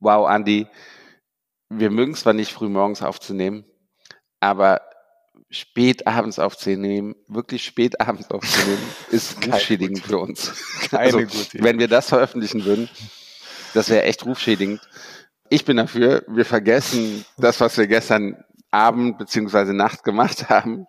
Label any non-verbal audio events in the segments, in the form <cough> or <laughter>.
wow, Andy, wir mögen zwar nicht früh morgens aufzunehmen, aber spät abends aufzunehmen, wirklich spät abends aufzunehmen, <laughs> ist rufschädigend für uns. Also, wenn wir das veröffentlichen würden, das wäre echt rufschädigend. Ich bin dafür, wir vergessen das, was wir gestern Abend beziehungsweise Nacht gemacht haben,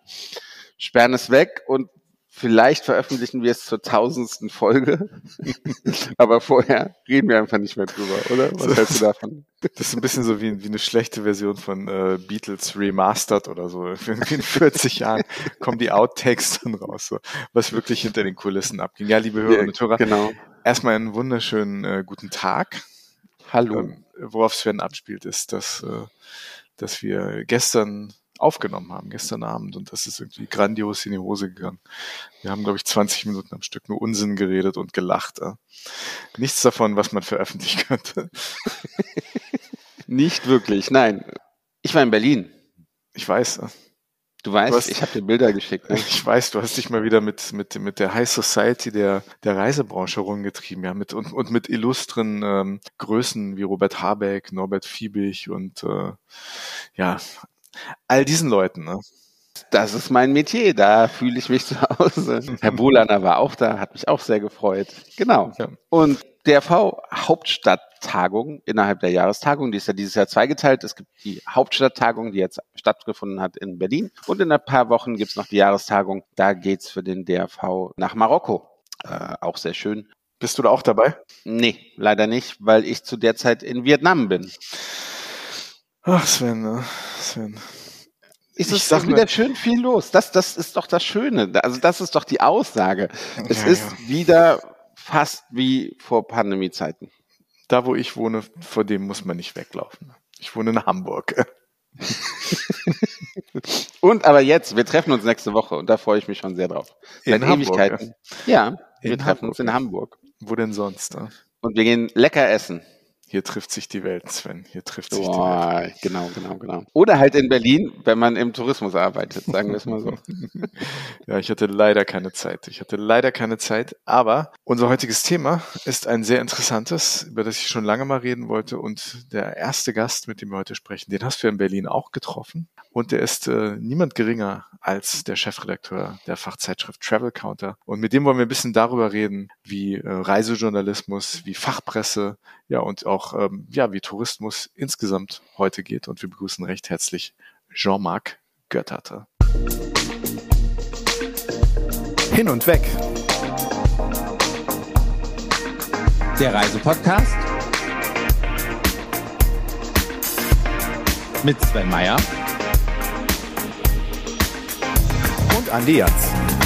sperren es weg und Vielleicht veröffentlichen wir es zur tausendsten Folge, <laughs> aber vorher reden wir einfach nicht mehr drüber, oder? Was hältst du davon? Das ist ein bisschen so wie, wie eine schlechte Version von äh, Beatles Remastered oder so. <laughs> In 40 Jahren kommen die Outtakes dann raus, so, was wirklich hinter den Kulissen abging. Ja, liebe Hörer ja, und Hörer, genau. erstmal einen wunderschönen äh, guten Tag. Hallo. Ähm, worauf Sven abspielt, ist, dass, äh, dass wir gestern aufgenommen haben gestern Abend und das ist irgendwie grandios in die Hose gegangen. Wir haben, glaube ich, 20 Minuten am Stück nur Unsinn geredet und gelacht. Ja. Nichts davon, was man veröffentlichen <laughs> könnte. Nicht wirklich, nein. Ich war in Berlin. Ich weiß. Du weißt, du hast, ich habe dir Bilder geschickt. Ne? Ich weiß, du hast dich mal wieder mit mit mit der High Society der der Reisebranche rumgetrieben, ja, mit und, und mit illustren ähm, Größen wie Robert Habeck, Norbert Fiebig und äh, ja all diesen Leuten. Ne? Das ist mein Metier, da fühle ich mich zu Hause. <laughs> Herr Bolaner war auch da, hat mich auch sehr gefreut. Genau. Ja. Und DRV Hauptstadttagung innerhalb der Jahrestagung, die ist ja dieses Jahr zweigeteilt. Es gibt die Hauptstadttagung, die jetzt stattgefunden hat in Berlin. Und in ein paar Wochen gibt es noch die Jahrestagung. Da geht's für den DRV nach Marokko. Äh, auch sehr schön. Bist du da auch dabei? Nee, leider nicht, weil ich zu der Zeit in Vietnam bin. Ach, Sven, ne? Sven. Ist es sag wieder schön viel los. Das, das ist doch das Schöne. Also das ist doch die Aussage. Es ja, ist ja. wieder fast wie vor Pandemiezeiten. Da, wo ich wohne, vor dem muss man nicht weglaufen. Ich wohne in Hamburg. <laughs> und aber jetzt, wir treffen uns nächste Woche und da freue ich mich schon sehr drauf. In Seit Hamburg, Ewigkeiten. Ja, ja wir treffen Hamburg. uns in Hamburg. Wo denn sonst? Ne? Und wir gehen lecker essen. Hier trifft sich die Welt, Sven. Hier trifft sich Boah, die Welt. Genau, genau, genau. Oder halt in Berlin, wenn man im Tourismus arbeitet, sagen wir es mal so. <laughs> ja, ich hatte leider keine Zeit. Ich hatte leider keine Zeit. Aber unser heutiges Thema ist ein sehr interessantes, über das ich schon lange mal reden wollte. Und der erste Gast, mit dem wir heute sprechen, den hast du in Berlin auch getroffen. Und der ist äh, niemand geringer als der Chefredakteur der Fachzeitschrift Travel Counter. Und mit dem wollen wir ein bisschen darüber reden, wie äh, Reisejournalismus, wie Fachpresse, ja und auch ähm, ja wie Tourismus insgesamt heute geht. Und wir begrüßen recht herzlich Jean-Marc Götterte. Hin und weg. Der Reisepodcast mit Sven Meyer Andi Jans.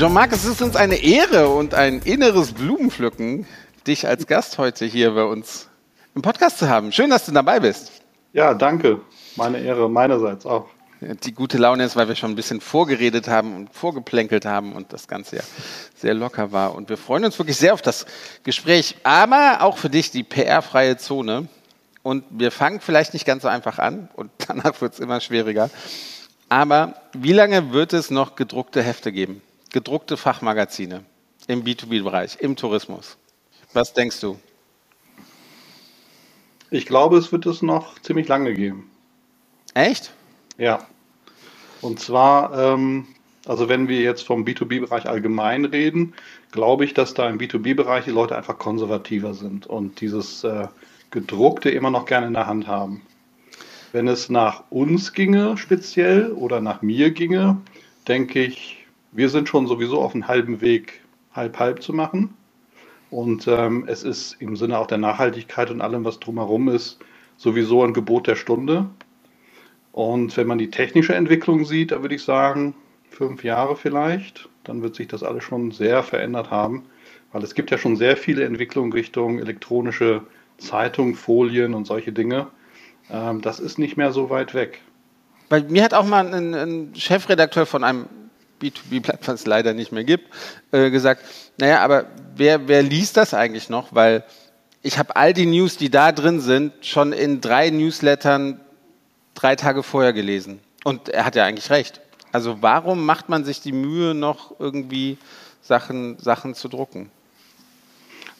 Jean-Marc, es ist uns eine Ehre und ein inneres Blumenpflücken, dich als Gast heute hier bei uns im Podcast zu haben. Schön, dass du dabei bist. Ja, danke. Meine Ehre meinerseits auch die gute Laune ist, weil wir schon ein bisschen vorgeredet haben und vorgeplänkelt haben und das Ganze ja sehr locker war. Und wir freuen uns wirklich sehr auf das Gespräch, aber auch für dich die PR-freie Zone. Und wir fangen vielleicht nicht ganz so einfach an und <laughs> danach wird es immer schwieriger. Aber wie lange wird es noch gedruckte Hefte geben? Gedruckte Fachmagazine im B2B-Bereich, im Tourismus? Was denkst du? Ich glaube, es wird es noch ziemlich lange geben. Echt? Ja. Und zwar, ähm, also wenn wir jetzt vom B2B-Bereich allgemein reden, glaube ich, dass da im B2B-Bereich die Leute einfach konservativer sind und dieses äh, gedruckte immer noch gerne in der Hand haben. Wenn es nach uns ginge speziell oder nach mir ginge, denke ich, wir sind schon sowieso auf einem halben Weg, halb-halb zu machen. Und ähm, es ist im Sinne auch der Nachhaltigkeit und allem, was drumherum ist, sowieso ein Gebot der Stunde. Und wenn man die technische Entwicklung sieht, da würde ich sagen, fünf Jahre vielleicht, dann wird sich das alles schon sehr verändert haben, weil es gibt ja schon sehr viele Entwicklungen Richtung elektronische Zeitung, Folien und solche Dinge. Ähm, das ist nicht mehr so weit weg. Weil mir hat auch mal ein, ein Chefredakteur von einem B2B-Blatt, was es leider nicht mehr gibt, äh, gesagt, naja, aber wer, wer liest das eigentlich noch? Weil ich habe all die News, die da drin sind, schon in drei Newslettern drei Tage vorher gelesen. Und er hat ja eigentlich recht. Also warum macht man sich die Mühe, noch irgendwie Sachen, Sachen zu drucken?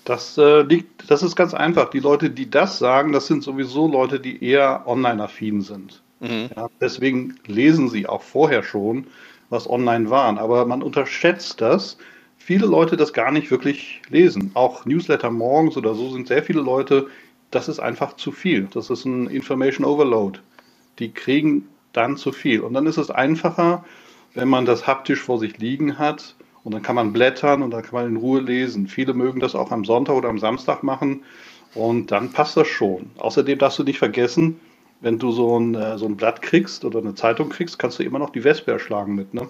Das äh, liegt, das ist ganz einfach. Die Leute, die das sagen, das sind sowieso Leute, die eher online-affin sind. Mhm. Ja, deswegen lesen sie auch vorher schon, was online waren. Aber man unterschätzt das. Viele Leute das gar nicht wirklich lesen. Auch Newsletter morgens oder so sind sehr viele Leute, das ist einfach zu viel. Das ist ein Information Overload. Die kriegen dann zu viel. Und dann ist es einfacher, wenn man das haptisch vor sich liegen hat und dann kann man blättern und dann kann man in Ruhe lesen. Viele mögen das auch am Sonntag oder am Samstag machen und dann passt das schon. Außerdem darfst du nicht vergessen, wenn du so ein, äh, so ein Blatt kriegst oder eine Zeitung kriegst, kannst du immer noch die Wespe erschlagen mit, ne?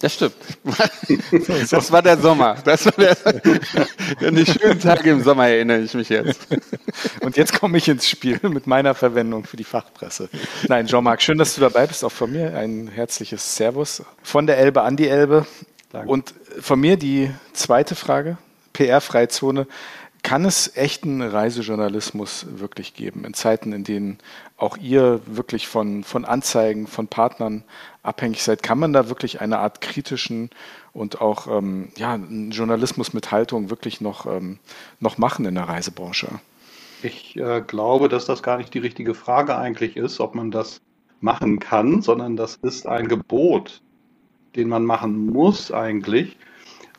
Das stimmt. <laughs> Das war der Sommer. Das war der, <laughs> an die schönen Tage im Sommer erinnere ich mich jetzt. Und jetzt komme ich ins Spiel mit meiner Verwendung für die Fachpresse. Nein, Jean-Marc, schön, dass du dabei bist, auch von mir. Ein herzliches Servus von der Elbe an die Elbe. Danke. Und von mir die zweite Frage, PR-Freizone. Kann es echten Reisejournalismus wirklich geben in Zeiten, in denen auch ihr wirklich von, von Anzeigen, von Partnern abhängig seid? Kann man da wirklich eine Art kritischen und auch ähm, ja, Journalismus mit Haltung wirklich noch, ähm, noch machen in der Reisebranche? Ich äh, glaube, dass das gar nicht die richtige Frage eigentlich ist, ob man das machen kann, sondern das ist ein Gebot, den man machen muss eigentlich.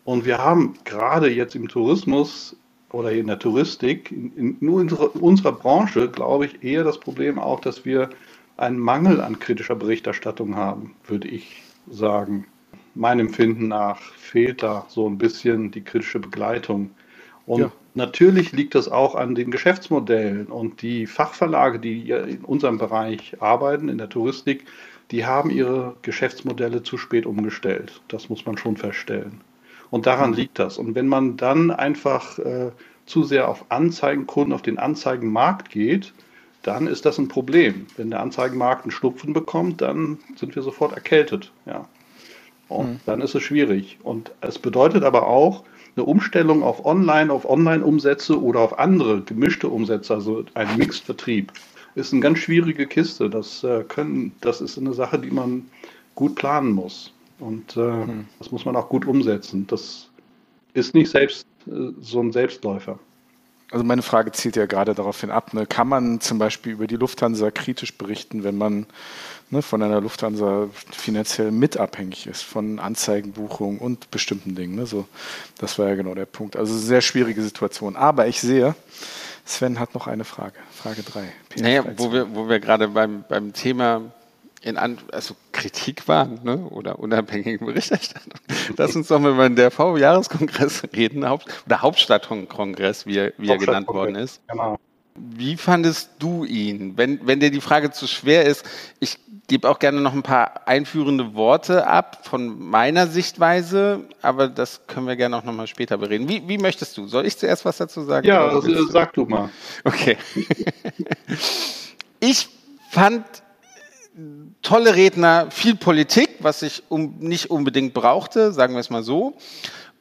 Und wir haben gerade jetzt im Tourismus oder in der Touristik, in, nur in unserer Branche, glaube ich, eher das Problem auch, dass wir einen Mangel an kritischer Berichterstattung haben, würde ich sagen. Meinem Empfinden nach fehlt da so ein bisschen die kritische Begleitung. Und ja. natürlich liegt das auch an den Geschäftsmodellen und die Fachverlage, die in unserem Bereich arbeiten, in der Touristik, die haben ihre Geschäftsmodelle zu spät umgestellt. Das muss man schon feststellen. Und daran liegt das. Und wenn man dann einfach äh, zu sehr auf Anzeigenkunden, auf den Anzeigenmarkt geht, dann ist das ein Problem. Wenn der Anzeigenmarkt einen Schnupfen bekommt, dann sind wir sofort erkältet. Ja. Und mhm. dann ist es schwierig. Und es bedeutet aber auch eine Umstellung auf Online, auf Online-Umsätze oder auf andere gemischte Umsätze, also ein Mixed-Vertrieb, ist eine ganz schwierige Kiste. Das, äh, können, das ist eine Sache, die man gut planen muss. Und äh, mhm. das muss man auch gut umsetzen. Das ist nicht selbst äh, so ein Selbstläufer. Also meine Frage zielt ja gerade darauf hin ab. Ne? Kann man zum Beispiel über die Lufthansa kritisch berichten, wenn man ne, von einer Lufthansa finanziell mit abhängig ist, von Anzeigenbuchungen und bestimmten Dingen? Ne? So, das war ja genau der Punkt. Also sehr schwierige Situation. Aber ich sehe, Sven hat noch eine Frage. Frage 3. Naja, wo wir, wo wir gerade beim, beim Thema in An also Kritik waren ne? oder unabhängige Berichterstattung. <laughs> Lass uns doch mal über den DRV-Jahreskongress <laughs> reden, Haupt oder Hauptstadtkongress, wie er, wie er genannt worden ist. Genau. Wie fandest du ihn? Wenn, wenn dir die Frage zu schwer ist, ich gebe auch gerne noch ein paar einführende Worte ab von meiner Sichtweise, aber das können wir gerne auch nochmal später bereden. Wie, wie möchtest du? Soll ich zuerst was dazu sagen? Ja, also, sag du mal. Okay. <laughs> ich fand tolle Redner, viel Politik, was ich um, nicht unbedingt brauchte, sagen wir es mal so.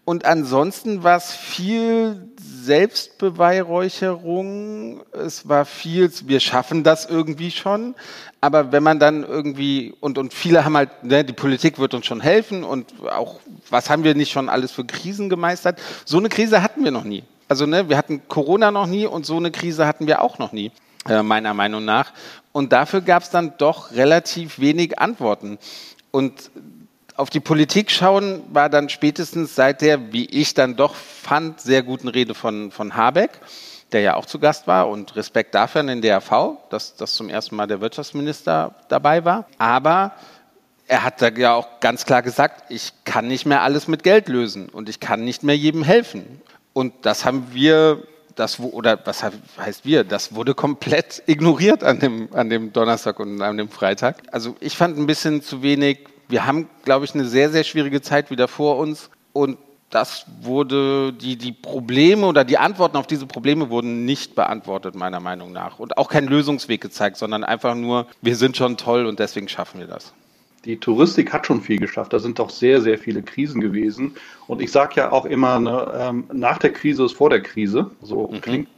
Und ansonsten war es viel Selbstbeweihräucherung. Es war viel, wir schaffen das irgendwie schon. Aber wenn man dann irgendwie, und, und viele haben halt, ne, die Politik wird uns schon helfen und auch, was haben wir nicht schon alles für Krisen gemeistert? So eine Krise hatten wir noch nie. Also, ne, wir hatten Corona noch nie und so eine Krise hatten wir auch noch nie, äh, meiner Meinung nach. Und dafür gab es dann doch relativ wenig Antworten. Und auf die Politik schauen war dann spätestens seit der, wie ich dann doch fand, sehr guten Rede von, von Habeck, der ja auch zu Gast war und Respekt dafür an den DRV, dass, dass zum ersten Mal der Wirtschaftsminister dabei war. Aber er hat da ja auch ganz klar gesagt, ich kann nicht mehr alles mit Geld lösen und ich kann nicht mehr jedem helfen. Und das haben wir das, oder was heißt wir, das wurde komplett ignoriert an dem, an dem Donnerstag und an dem Freitag. Also ich fand ein bisschen zu wenig, wir haben, glaube ich, eine sehr, sehr schwierige Zeit wieder vor uns und das wurde, die, die Probleme oder die Antworten auf diese Probleme wurden nicht beantwortet, meiner Meinung nach. Und auch kein Lösungsweg gezeigt, sondern einfach nur, wir sind schon toll und deswegen schaffen wir das die Touristik hat schon viel geschafft. Da sind doch sehr, sehr viele Krisen gewesen. Und ich sage ja auch immer, ne, ähm, nach der Krise ist vor der Krise. So mhm. klingt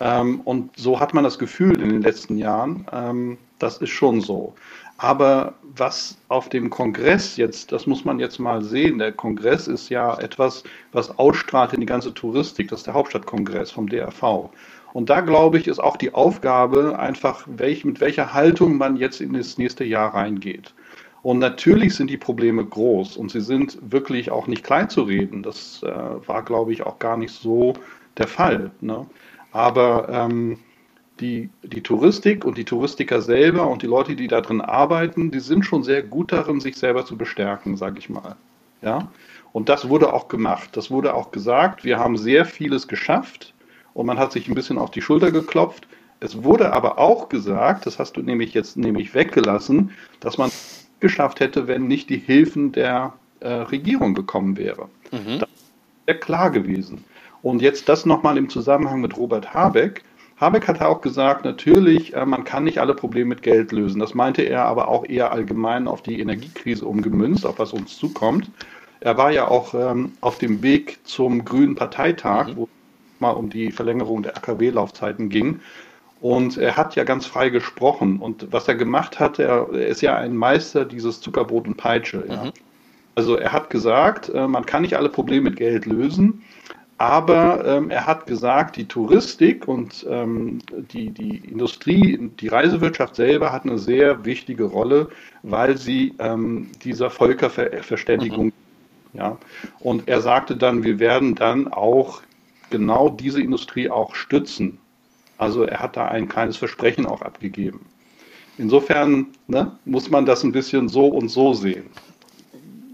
Ähm, und so hat man das Gefühl in den letzten Jahren, ähm, das ist schon so. Aber was auf dem Kongress jetzt, das muss man jetzt mal sehen, der Kongress ist ja etwas, was ausstrahlt in die ganze Touristik, das ist der Hauptstadtkongress vom DRV. Und da glaube ich, ist auch die Aufgabe einfach, welch, mit welcher Haltung man jetzt in das nächste Jahr reingeht. Und natürlich sind die Probleme groß und sie sind wirklich auch nicht klein zu reden. Das äh, war, glaube ich, auch gar nicht so der Fall. Ne? Aber ähm, die, die Touristik und die Touristiker selber und die Leute, die da drin arbeiten, die sind schon sehr gut darin, sich selber zu bestärken, sage ich mal. Ja? Und das wurde auch gemacht. Das wurde auch gesagt. Wir haben sehr vieles geschafft und man hat sich ein bisschen auf die Schulter geklopft. Es wurde aber auch gesagt, das hast du nämlich jetzt nämlich weggelassen, dass man geschafft hätte, wenn nicht die Hilfen der äh, Regierung gekommen wäre. Mhm. Das wäre klar gewesen. Und jetzt das nochmal im Zusammenhang mit Robert Habeck. Habeck hat auch gesagt, natürlich, äh, man kann nicht alle Probleme mit Geld lösen. Das meinte er aber auch eher allgemein auf die Energiekrise umgemünzt, auf was uns zukommt. Er war ja auch ähm, auf dem Weg zum Grünen Parteitag, mhm. wo es mal um die Verlängerung der AKW-Laufzeiten ging. Und er hat ja ganz frei gesprochen. Und was er gemacht hat, er, er ist ja ein Meister dieses Zuckerbrot und Peitsche. Ja. Mhm. Also er hat gesagt, äh, man kann nicht alle Probleme mit Geld lösen. Aber ähm, er hat gesagt, die Touristik und ähm, die, die Industrie, die Reisewirtschaft selber hat eine sehr wichtige Rolle, weil sie ähm, dieser Völkerverständigung, mhm. ja. Und er sagte dann, wir werden dann auch genau diese Industrie auch stützen. Also er hat da ein kleines Versprechen auch abgegeben. Insofern ne, muss man das ein bisschen so und so sehen.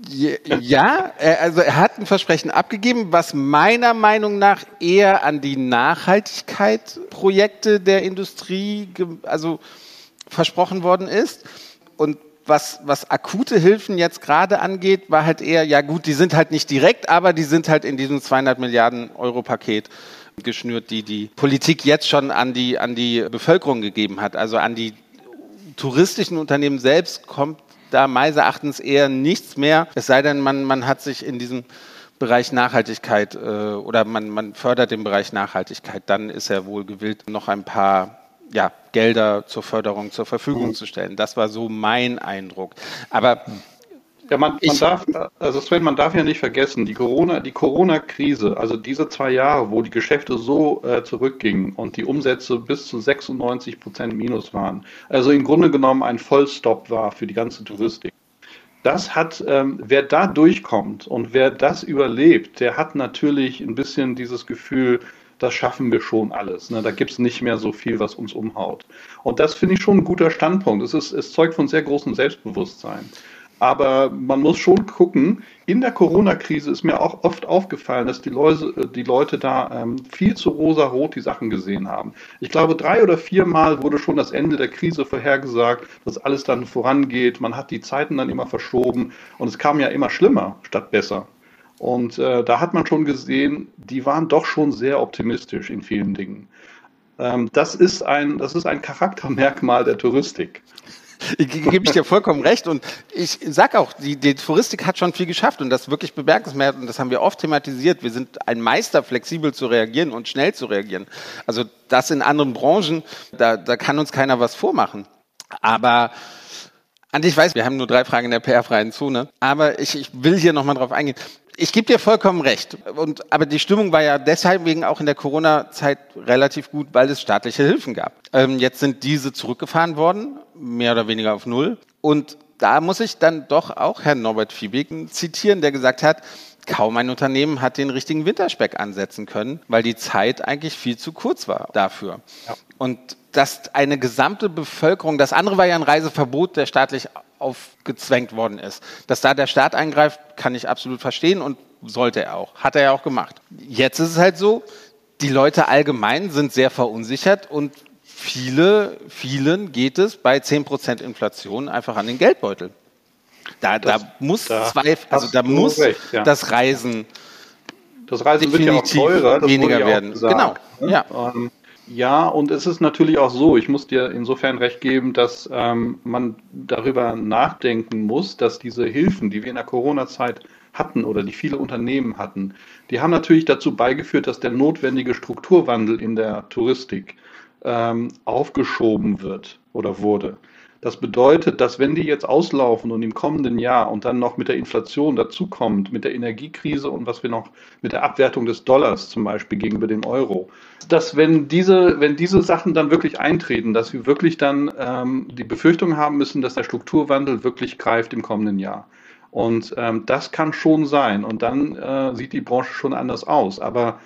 Ja, also er hat ein Versprechen abgegeben, was meiner Meinung nach eher an die Nachhaltigkeit Projekte der Industrie also versprochen worden ist. Und was, was akute Hilfen jetzt gerade angeht, war halt eher, ja gut, die sind halt nicht direkt, aber die sind halt in diesem 200 Milliarden Euro Paket geschnürt, die die Politik jetzt schon an die, an die Bevölkerung gegeben hat. Also an die touristischen Unternehmen selbst kommt da meines Erachtens eher nichts mehr, es sei denn, man, man hat sich in diesem Bereich Nachhaltigkeit äh, oder man, man fördert den Bereich Nachhaltigkeit, dann ist er wohl gewillt, noch ein paar ja, Gelder zur Förderung zur Verfügung mhm. zu stellen. Das war so mein Eindruck. Aber ja, man, man darf, also Sven, man darf ja nicht vergessen, die Corona, die Corona-Krise, also diese zwei Jahre, wo die Geschäfte so äh, zurückgingen und die Umsätze bis zu 96 Prozent minus waren, also im Grunde genommen ein Vollstopp war für die ganze Touristik. Das hat, ähm, wer da durchkommt und wer das überlebt, der hat natürlich ein bisschen dieses Gefühl, das schaffen wir schon alles. Ne? Da gibt es nicht mehr so viel, was uns umhaut. Und das finde ich schon ein guter Standpunkt. Es, ist, es zeugt von sehr großem Selbstbewusstsein. Aber man muss schon gucken, in der Corona-Krise ist mir auch oft aufgefallen, dass die Leute, die Leute da ähm, viel zu rosa-rot die Sachen gesehen haben. Ich glaube, drei oder viermal wurde schon das Ende der Krise vorhergesagt, dass alles dann vorangeht. Man hat die Zeiten dann immer verschoben und es kam ja immer schlimmer statt besser. Und äh, da hat man schon gesehen, die waren doch schon sehr optimistisch in vielen Dingen. Ähm, das, ist ein, das ist ein Charaktermerkmal der Touristik. Gebe ich dir vollkommen recht und ich sag auch, die, die Touristik hat schon viel geschafft und das wirklich bemerkenswert und das haben wir oft thematisiert. Wir sind ein Meister, flexibel zu reagieren und schnell zu reagieren. Also das in anderen Branchen, da, da kann uns keiner was vormachen. Aber Andi, ich weiß, wir haben nur drei Fragen in der PR-freien Zone, aber ich, ich will hier nochmal drauf eingehen ich gebe dir vollkommen recht. Und, aber die Stimmung war ja deshalb wegen auch in der Corona-Zeit relativ gut, weil es staatliche Hilfen gab. Ähm, jetzt sind diese zurückgefahren worden, mehr oder weniger auf Null. Und da muss ich dann doch auch Herrn Norbert Fiebig zitieren, der gesagt hat, kaum ein Unternehmen hat den richtigen Winterspeck ansetzen können, weil die Zeit eigentlich viel zu kurz war dafür. Ja. Und dass eine gesamte Bevölkerung, das andere war ja ein Reiseverbot, der staatlich aufgezwängt worden ist. Dass da der Staat eingreift, kann ich absolut verstehen und sollte er auch. Hat er ja auch gemacht. Jetzt ist es halt so, die Leute allgemein sind sehr verunsichert und viele, vielen geht es bei 10% Inflation einfach an den Geldbeutel. Da, das, da muss da Zweifel, also da muss recht, ja. das Reisen das Reisen wird ja auch teurer, weniger werden. Genau. Ne? Ja. Ähm, ja, und es ist natürlich auch so, ich muss dir insofern recht geben, dass ähm, man darüber nachdenken muss, dass diese Hilfen, die wir in der Corona-Zeit hatten oder die viele Unternehmen hatten, die haben natürlich dazu beigeführt, dass der notwendige Strukturwandel in der Touristik ähm, aufgeschoben wird oder wurde. Das bedeutet, dass wenn die jetzt auslaufen und im kommenden Jahr und dann noch mit der Inflation dazukommt, mit der Energiekrise und was wir noch mit der Abwertung des Dollars zum Beispiel gegenüber dem Euro, dass wenn diese, wenn diese Sachen dann wirklich eintreten, dass wir wirklich dann ähm, die Befürchtung haben müssen, dass der Strukturwandel wirklich greift im kommenden Jahr. Und ähm, das kann schon sein. Und dann äh, sieht die Branche schon anders aus. Aber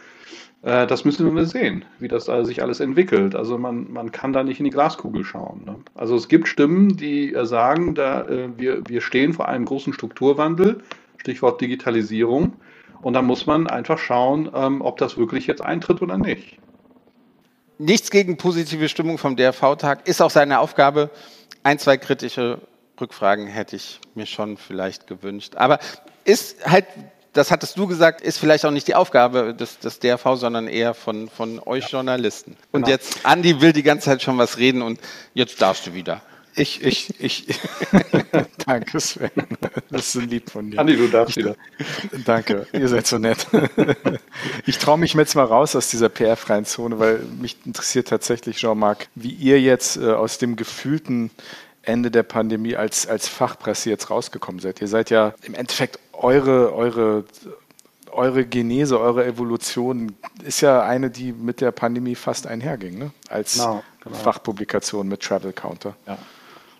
äh, das müssen wir sehen, wie das sich alles entwickelt. Also man, man kann da nicht in die Glaskugel schauen. Ne? Also es gibt Stimmen, die äh, sagen, da, äh, wir, wir stehen vor einem großen Strukturwandel, Stichwort Digitalisierung. Und da muss man einfach schauen, ähm, ob das wirklich jetzt eintritt oder nicht. Nichts gegen positive Stimmung vom DRV-Tag, ist auch seine Aufgabe. Ein, zwei kritische Rückfragen hätte ich mir schon vielleicht gewünscht. Aber ist halt das hattest du gesagt, ist vielleicht auch nicht die Aufgabe des, des DRV, sondern eher von, von euch ja. Journalisten. Und genau. jetzt, Andi will die ganze Zeit schon was reden und jetzt darfst du wieder. Ich, ich, ich. <laughs> Danke, Sven. Das ist ein Lied von dir. Andi, du darfst wieder. Danke, ihr seid so nett. Ich traue mich jetzt mal raus aus dieser PR-freien Zone, weil mich interessiert tatsächlich, Jean-Marc, wie ihr jetzt äh, aus dem gefühlten Ende der Pandemie als, als Fachpresse jetzt rausgekommen seid. Ihr seid ja im Endeffekt eure, eure, eure Genese, eure Evolution ist ja eine, die mit der Pandemie fast einherging, ne? als genau, genau. Fachpublikation mit Travel Counter. Ja.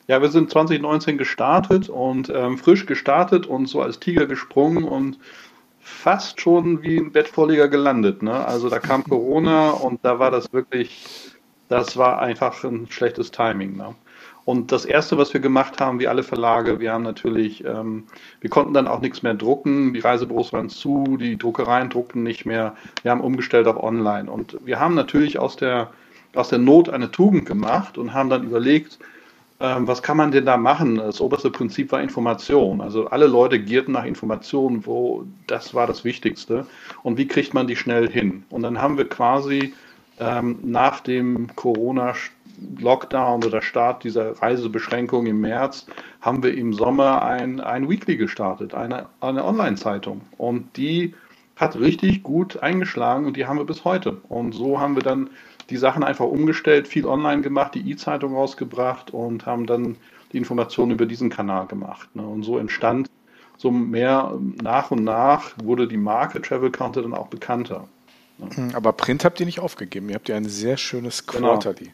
ja. wir sind 2019 gestartet und ähm, frisch gestartet und so als Tiger gesprungen und fast schon wie ein Bettvorleger gelandet. Ne? Also da kam <laughs> Corona und da war das wirklich, das war einfach ein schlechtes Timing. Ne? Und das Erste, was wir gemacht haben, wie alle Verlage, wir haben natürlich, ähm, wir konnten dann auch nichts mehr drucken, die Reisebüros waren zu, die Druckereien druckten nicht mehr, wir haben umgestellt auf Online. Und wir haben natürlich aus der, aus der Not eine Tugend gemacht und haben dann überlegt, ähm, was kann man denn da machen? Das oberste Prinzip war Information. Also alle Leute gierten nach Informationen, wo das war das Wichtigste. Und wie kriegt man die schnell hin? Und dann haben wir quasi ähm, nach dem Corona Lockdown oder Start dieser Reisebeschränkung im März haben wir im Sommer ein, ein Weekly gestartet, eine, eine Online-Zeitung. Und die hat richtig gut eingeschlagen und die haben wir bis heute. Und so haben wir dann die Sachen einfach umgestellt, viel online gemacht, die E-Zeitung rausgebracht und haben dann die Informationen über diesen Kanal gemacht. Ne? Und so entstand so mehr nach und nach wurde die Marke Travel Counter dann auch bekannter. Ne? Aber Print habt ihr nicht aufgegeben. Ihr habt ja ein sehr schönes. Quarterly. Genau.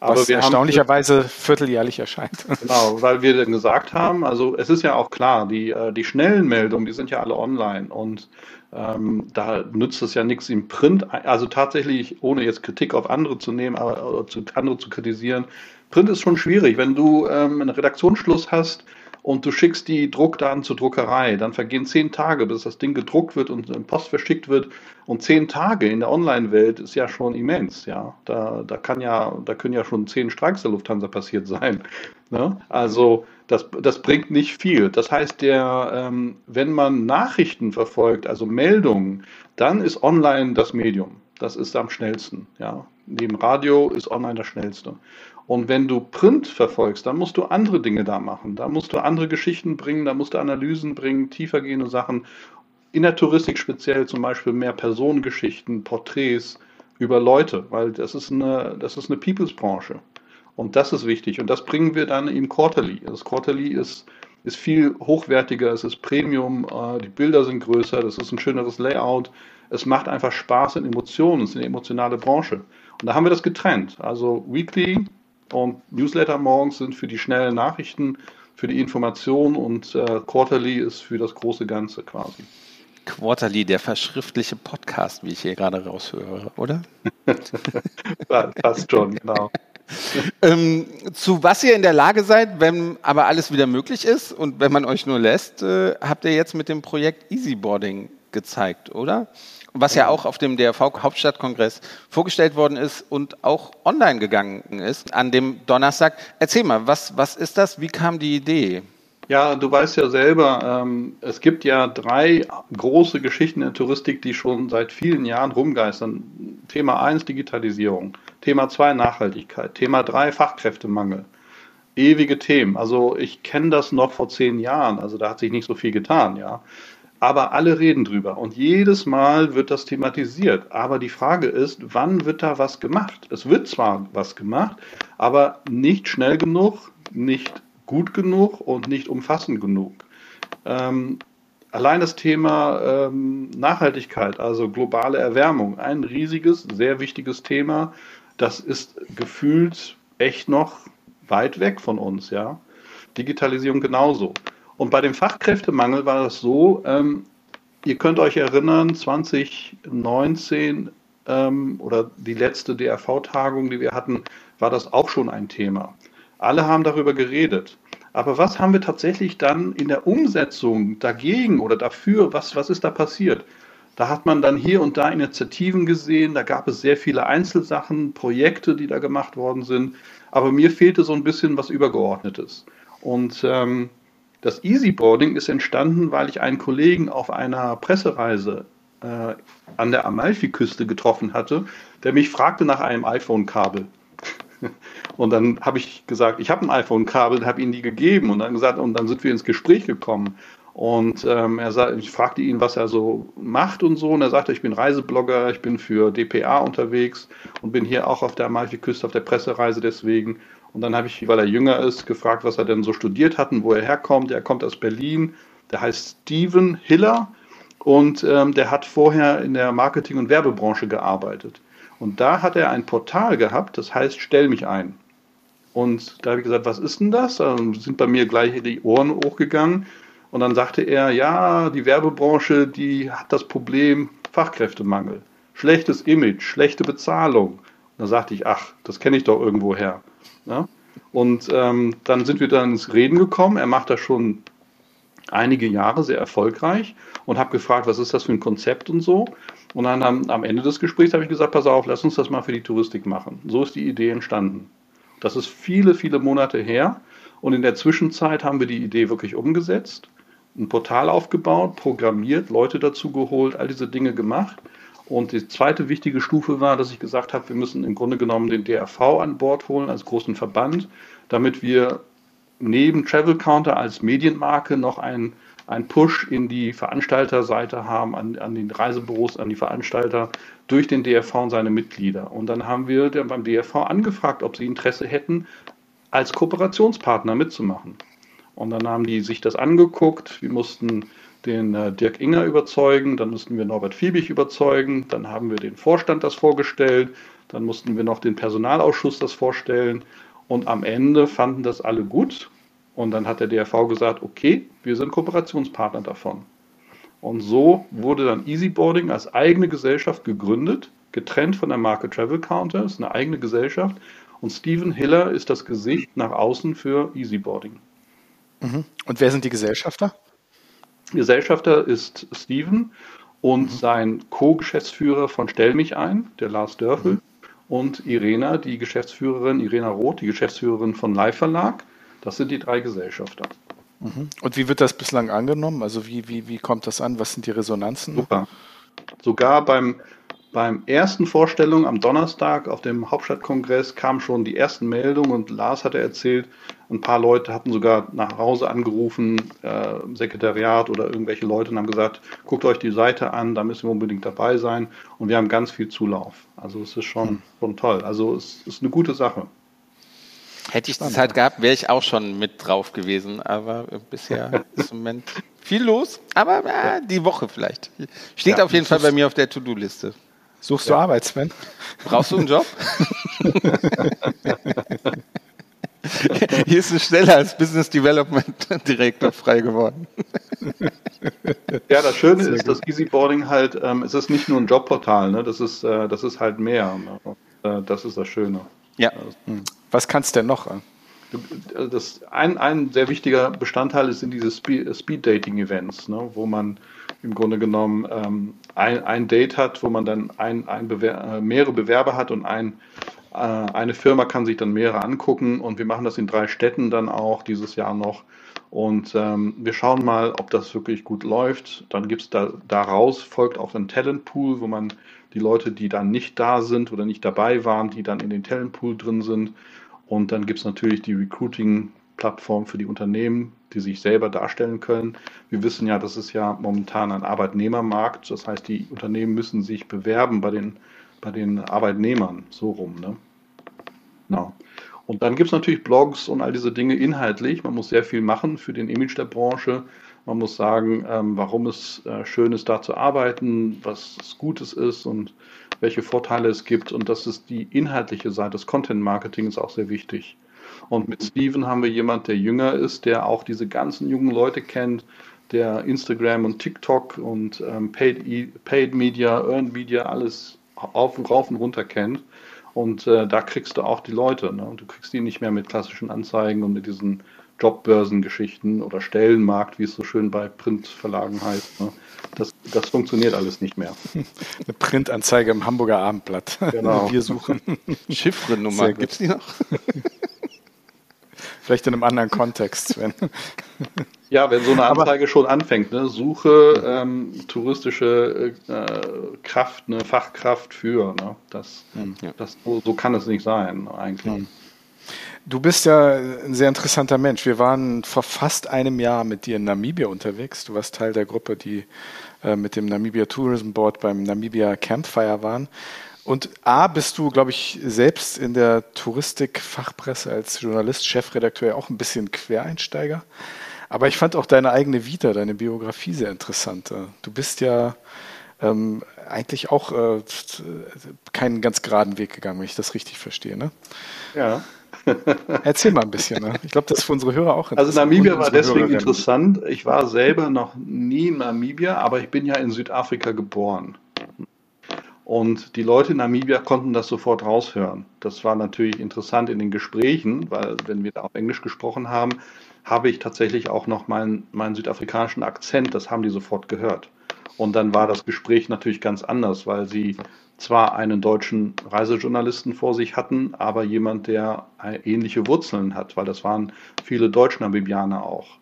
Aber was erstaunlicherweise haben, vierteljährlich erscheint. <laughs> Genau, weil wir dann gesagt haben, also es ist ja auch klar, die, äh, die schnellen Meldungen, die sind ja alle online und ähm, da nützt es ja nichts im Print, also tatsächlich, ohne jetzt Kritik auf andere zu nehmen, aber zu, andere zu kritisieren, Print ist schon schwierig. Wenn du ähm, einen Redaktionsschluss hast, und du schickst die Druckdaten zur Druckerei. Dann vergehen zehn Tage, bis das Ding gedruckt wird und in Post verschickt wird. Und zehn Tage in der Online-Welt ist ja schon immens. Ja, da, da kann ja, da können ja schon zehn Streiks der Lufthansa passiert sein. Ne? Also das, das bringt nicht viel. Das heißt, der, ähm, wenn man Nachrichten verfolgt, also Meldungen, dann ist Online das Medium. Das ist am schnellsten. Ja, neben Radio ist Online das schnellste. Und wenn du Print verfolgst, dann musst du andere Dinge da machen. Da musst du andere Geschichten bringen, da musst du Analysen bringen, tiefergehende Sachen. In der Touristik speziell zum Beispiel mehr Personengeschichten, Porträts über Leute, weil das ist eine, das ist eine Peoples-Branche. Und das ist wichtig. Und das bringen wir dann im Quarterly. Das Quarterly ist, ist viel hochwertiger, es ist Premium, äh, die Bilder sind größer, das ist ein schöneres Layout. Es macht einfach Spaß und Emotionen, es ist eine emotionale Branche. Und da haben wir das getrennt. Also Weekly und Newsletter morgens sind für die schnellen Nachrichten, für die Information und äh, Quarterly ist für das große Ganze quasi. Quarterly, der verschriftliche Podcast, wie ich hier gerade raushöre, oder? <laughs> Passt schon, genau. <laughs> ähm, zu was ihr in der Lage seid, wenn aber alles wieder möglich ist und wenn man euch nur lässt, äh, habt ihr jetzt mit dem Projekt Easyboarding gezeigt, oder? Was ja auch auf dem DRV Hauptstadtkongress vorgestellt worden ist und auch online gegangen ist an dem Donnerstag. Erzähl mal, was, was ist das? Wie kam die Idee? Ja, du weißt ja selber, ähm, es gibt ja drei große Geschichten in der Touristik, die schon seit vielen Jahren rumgeistern. Thema 1 Digitalisierung, Thema 2 Nachhaltigkeit, Thema 3 Fachkräftemangel. Ewige Themen. Also ich kenne das noch vor zehn Jahren, also da hat sich nicht so viel getan, ja. Aber alle reden drüber und jedes Mal wird das thematisiert. Aber die Frage ist, wann wird da was gemacht? Es wird zwar was gemacht, aber nicht schnell genug, nicht gut genug und nicht umfassend genug. Ähm, allein das Thema ähm, Nachhaltigkeit, also globale Erwärmung, ein riesiges, sehr wichtiges Thema. Das ist gefühlt echt noch weit weg von uns, ja. Digitalisierung genauso. Und bei dem Fachkräftemangel war das so, ähm, ihr könnt euch erinnern, 2019 ähm, oder die letzte DRV-Tagung, die wir hatten, war das auch schon ein Thema. Alle haben darüber geredet. Aber was haben wir tatsächlich dann in der Umsetzung dagegen oder dafür, was, was ist da passiert? Da hat man dann hier und da Initiativen gesehen, da gab es sehr viele Einzelsachen, Projekte, die da gemacht worden sind. Aber mir fehlte so ein bisschen was Übergeordnetes. Und ähm, das Easyboarding ist entstanden, weil ich einen Kollegen auf einer Pressereise äh, an der Amalfiküste getroffen hatte, der mich fragte nach einem iPhone-Kabel. <laughs> Und dann habe ich gesagt, ich habe ein iPhone-Kabel, habe ihm die gegeben und dann gesagt, und dann sind wir ins Gespräch gekommen. Und ähm, er sagt, ich fragte ihn, was er so macht und so. Und er sagte, ich bin Reiseblogger, ich bin für DPA unterwegs und bin hier auch auf der Amalfiküste auf der Pressereise deswegen. Und dann habe ich, weil er jünger ist, gefragt, was er denn so studiert hat und wo er herkommt. Er kommt aus Berlin. Der heißt Steven Hiller und ähm, der hat vorher in der Marketing- und Werbebranche gearbeitet. Und da hat er ein Portal gehabt, das heißt Stell mich ein. Und da habe ich gesagt, was ist denn das? Da sind bei mir gleich die Ohren hochgegangen. Und dann sagte er, ja, die Werbebranche, die hat das Problem Fachkräftemangel, schlechtes Image, schlechte Bezahlung. Und da sagte ich, ach, das kenne ich doch irgendwo Ja? Und ähm, dann sind wir dann ins Reden gekommen. Er macht das schon einige Jahre sehr erfolgreich und habe gefragt, was ist das für ein Konzept und so. Und dann am, am Ende des Gesprächs habe ich gesagt, pass auf, lass uns das mal für die Touristik machen. So ist die Idee entstanden. Das ist viele, viele Monate her. Und in der Zwischenzeit haben wir die Idee wirklich umgesetzt, ein Portal aufgebaut, programmiert, Leute dazu geholt, all diese Dinge gemacht. Und die zweite wichtige Stufe war, dass ich gesagt habe, wir müssen im Grunde genommen den DRV an Bord holen als großen Verband, damit wir neben Travel Counter als Medienmarke noch einen, einen Push in die Veranstalterseite haben, an, an den Reisebüros, an die Veranstalter durch den DRV und seine Mitglieder. Und dann haben wir beim DRV angefragt, ob sie Interesse hätten, als Kooperationspartner mitzumachen. Und dann haben die sich das angeguckt. Wir mussten den äh, Dirk Inger überzeugen, dann mussten wir Norbert Fiebig überzeugen, dann haben wir den Vorstand das vorgestellt, dann mussten wir noch den Personalausschuss das vorstellen und am Ende fanden das alle gut und dann hat der DRV gesagt, okay, wir sind Kooperationspartner davon. Und so wurde dann Easyboarding als eigene Gesellschaft gegründet, getrennt von der Marke Travel Counter, ist eine eigene Gesellschaft und Steven Hiller ist das Gesicht nach außen für Easyboarding. Mhm. Und wer sind die Gesellschafter? Gesellschafter ist Steven und mhm. sein Co-Geschäftsführer von Stell mich ein, der Lars Dörfel, mhm. und Irena, die Geschäftsführerin, Irena Roth, die Geschäftsführerin von Live Verlag. Das sind die drei Gesellschafter. Mhm. Und wie wird das bislang angenommen? Also wie, wie, wie kommt das an? Was sind die Resonanzen? Super. Sogar beim beim ersten Vorstellung am Donnerstag auf dem Hauptstadtkongress kam schon die ersten Meldungen und Lars hatte erzählt, ein paar Leute hatten sogar nach Hause angerufen, äh, Sekretariat oder irgendwelche Leute und haben gesagt, guckt euch die Seite an, da müssen wir unbedingt dabei sein. Und wir haben ganz viel Zulauf. Also es ist schon, hm. schon toll. Also es ist eine gute Sache. Hätte ich die Zeit gehabt, wäre ich auch schon mit drauf gewesen. Aber bisher <laughs> ist im Moment viel los. Aber äh, die Woche vielleicht. Steht ja, auf jeden Fall bei mir auf der To-Do-Liste. Suchst ja. du Arbeit, Sven? Brauchst du einen Job? <laughs> Hier ist eine Stelle als Business Development <laughs> Direktor frei geworden. Ja, das Schöne Sehr ist, dass Easyboarding halt, ähm, es ist nicht nur ein Jobportal, ne? das, ist, äh, das ist halt mehr. Ne? Das ist das Schöne. Ja. Hm. Was kannst du denn noch? Äh, das, ein, ein sehr wichtiger Bestandteil ist in diese Speed-Dating-Events, ne? wo man im Grunde genommen ähm, ein, ein Date hat, wo man dann ein, ein Bewer äh, mehrere Bewerber hat und ein, äh, eine Firma kann sich dann mehrere angucken und wir machen das in drei Städten dann auch dieses Jahr noch. Und ähm, wir schauen mal, ob das wirklich gut läuft. Dann gibt es da daraus folgt auch ein Talentpool, wo man die Leute, die dann nicht da sind oder nicht dabei waren, die dann in den Talentpool drin sind. Und dann gibt es natürlich die Recruiting Plattform für die Unternehmen, die sich selber darstellen können. Wir wissen ja, das ist ja momentan ein Arbeitnehmermarkt. Das heißt, die Unternehmen müssen sich bewerben bei den, bei den Arbeitnehmern, so rum. Ne? Genau. Und dann gibt es natürlich Blogs und all diese Dinge inhaltlich. Man muss sehr viel machen für den Image der Branche. Man muss sagen, ähm, warum es äh, schön ist, da zu arbeiten, was Gutes ist und welche Vorteile es gibt. Und das ist die inhaltliche Seite des Content Marketings auch sehr wichtig. Und mit Steven haben wir jemand, der jünger ist, der auch diese ganzen jungen Leute kennt, der Instagram und TikTok und ähm, Paid, e Paid Media, Earned Media, alles auf und rauf und runter kennt. Und äh, da kriegst du auch die Leute. Ne? Und du kriegst die nicht mehr mit klassischen Anzeigen und mit diesen Jobbörsengeschichten oder Stellenmarkt, wie es so schön bei Printverlagen heißt. Ne? Das, das funktioniert alles nicht mehr. <laughs> Eine Printanzeige im Hamburger Abendblatt. Genau. Wir suchen. Chiffrennummer, gibt es die noch? <laughs> Vielleicht in einem anderen Kontext. Wenn. Ja, wenn so eine Anzeige Aber, schon anfängt, ne? Suche ähm, touristische äh, Kraft, eine Fachkraft für, ne? das, hm, ja. das, so, so, kann es nicht sein eigentlich. Hm. Du bist ja ein sehr interessanter Mensch. Wir waren vor fast einem Jahr mit dir in Namibia unterwegs. Du warst Teil der Gruppe, die äh, mit dem Namibia Tourism Board beim Namibia Campfire waren. Und A, bist du, glaube ich, selbst in der Touristik-Fachpresse als Journalist, Chefredakteur auch ein bisschen Quereinsteiger. Aber ich fand auch deine eigene Vita, deine Biografie sehr interessant. Du bist ja ähm, eigentlich auch äh, keinen ganz geraden Weg gegangen, wenn ich das richtig verstehe. Ne? Ja. <laughs> Erzähl mal ein bisschen. Ne? Ich glaube, das ist für unsere Hörer auch interessant. Also Namibia war deswegen interessant. Ich war selber noch nie in Namibia, aber ich bin ja in Südafrika geboren. Und die Leute in Namibia konnten das sofort raushören. Das war natürlich interessant in den Gesprächen, weil wenn wir da auf Englisch gesprochen haben, habe ich tatsächlich auch noch meinen, meinen südafrikanischen Akzent, das haben die sofort gehört. Und dann war das Gespräch natürlich ganz anders, weil sie zwar einen deutschen Reisejournalisten vor sich hatten, aber jemand, der ähnliche Wurzeln hat, weil das waren viele Deutsch-Namibianer auch.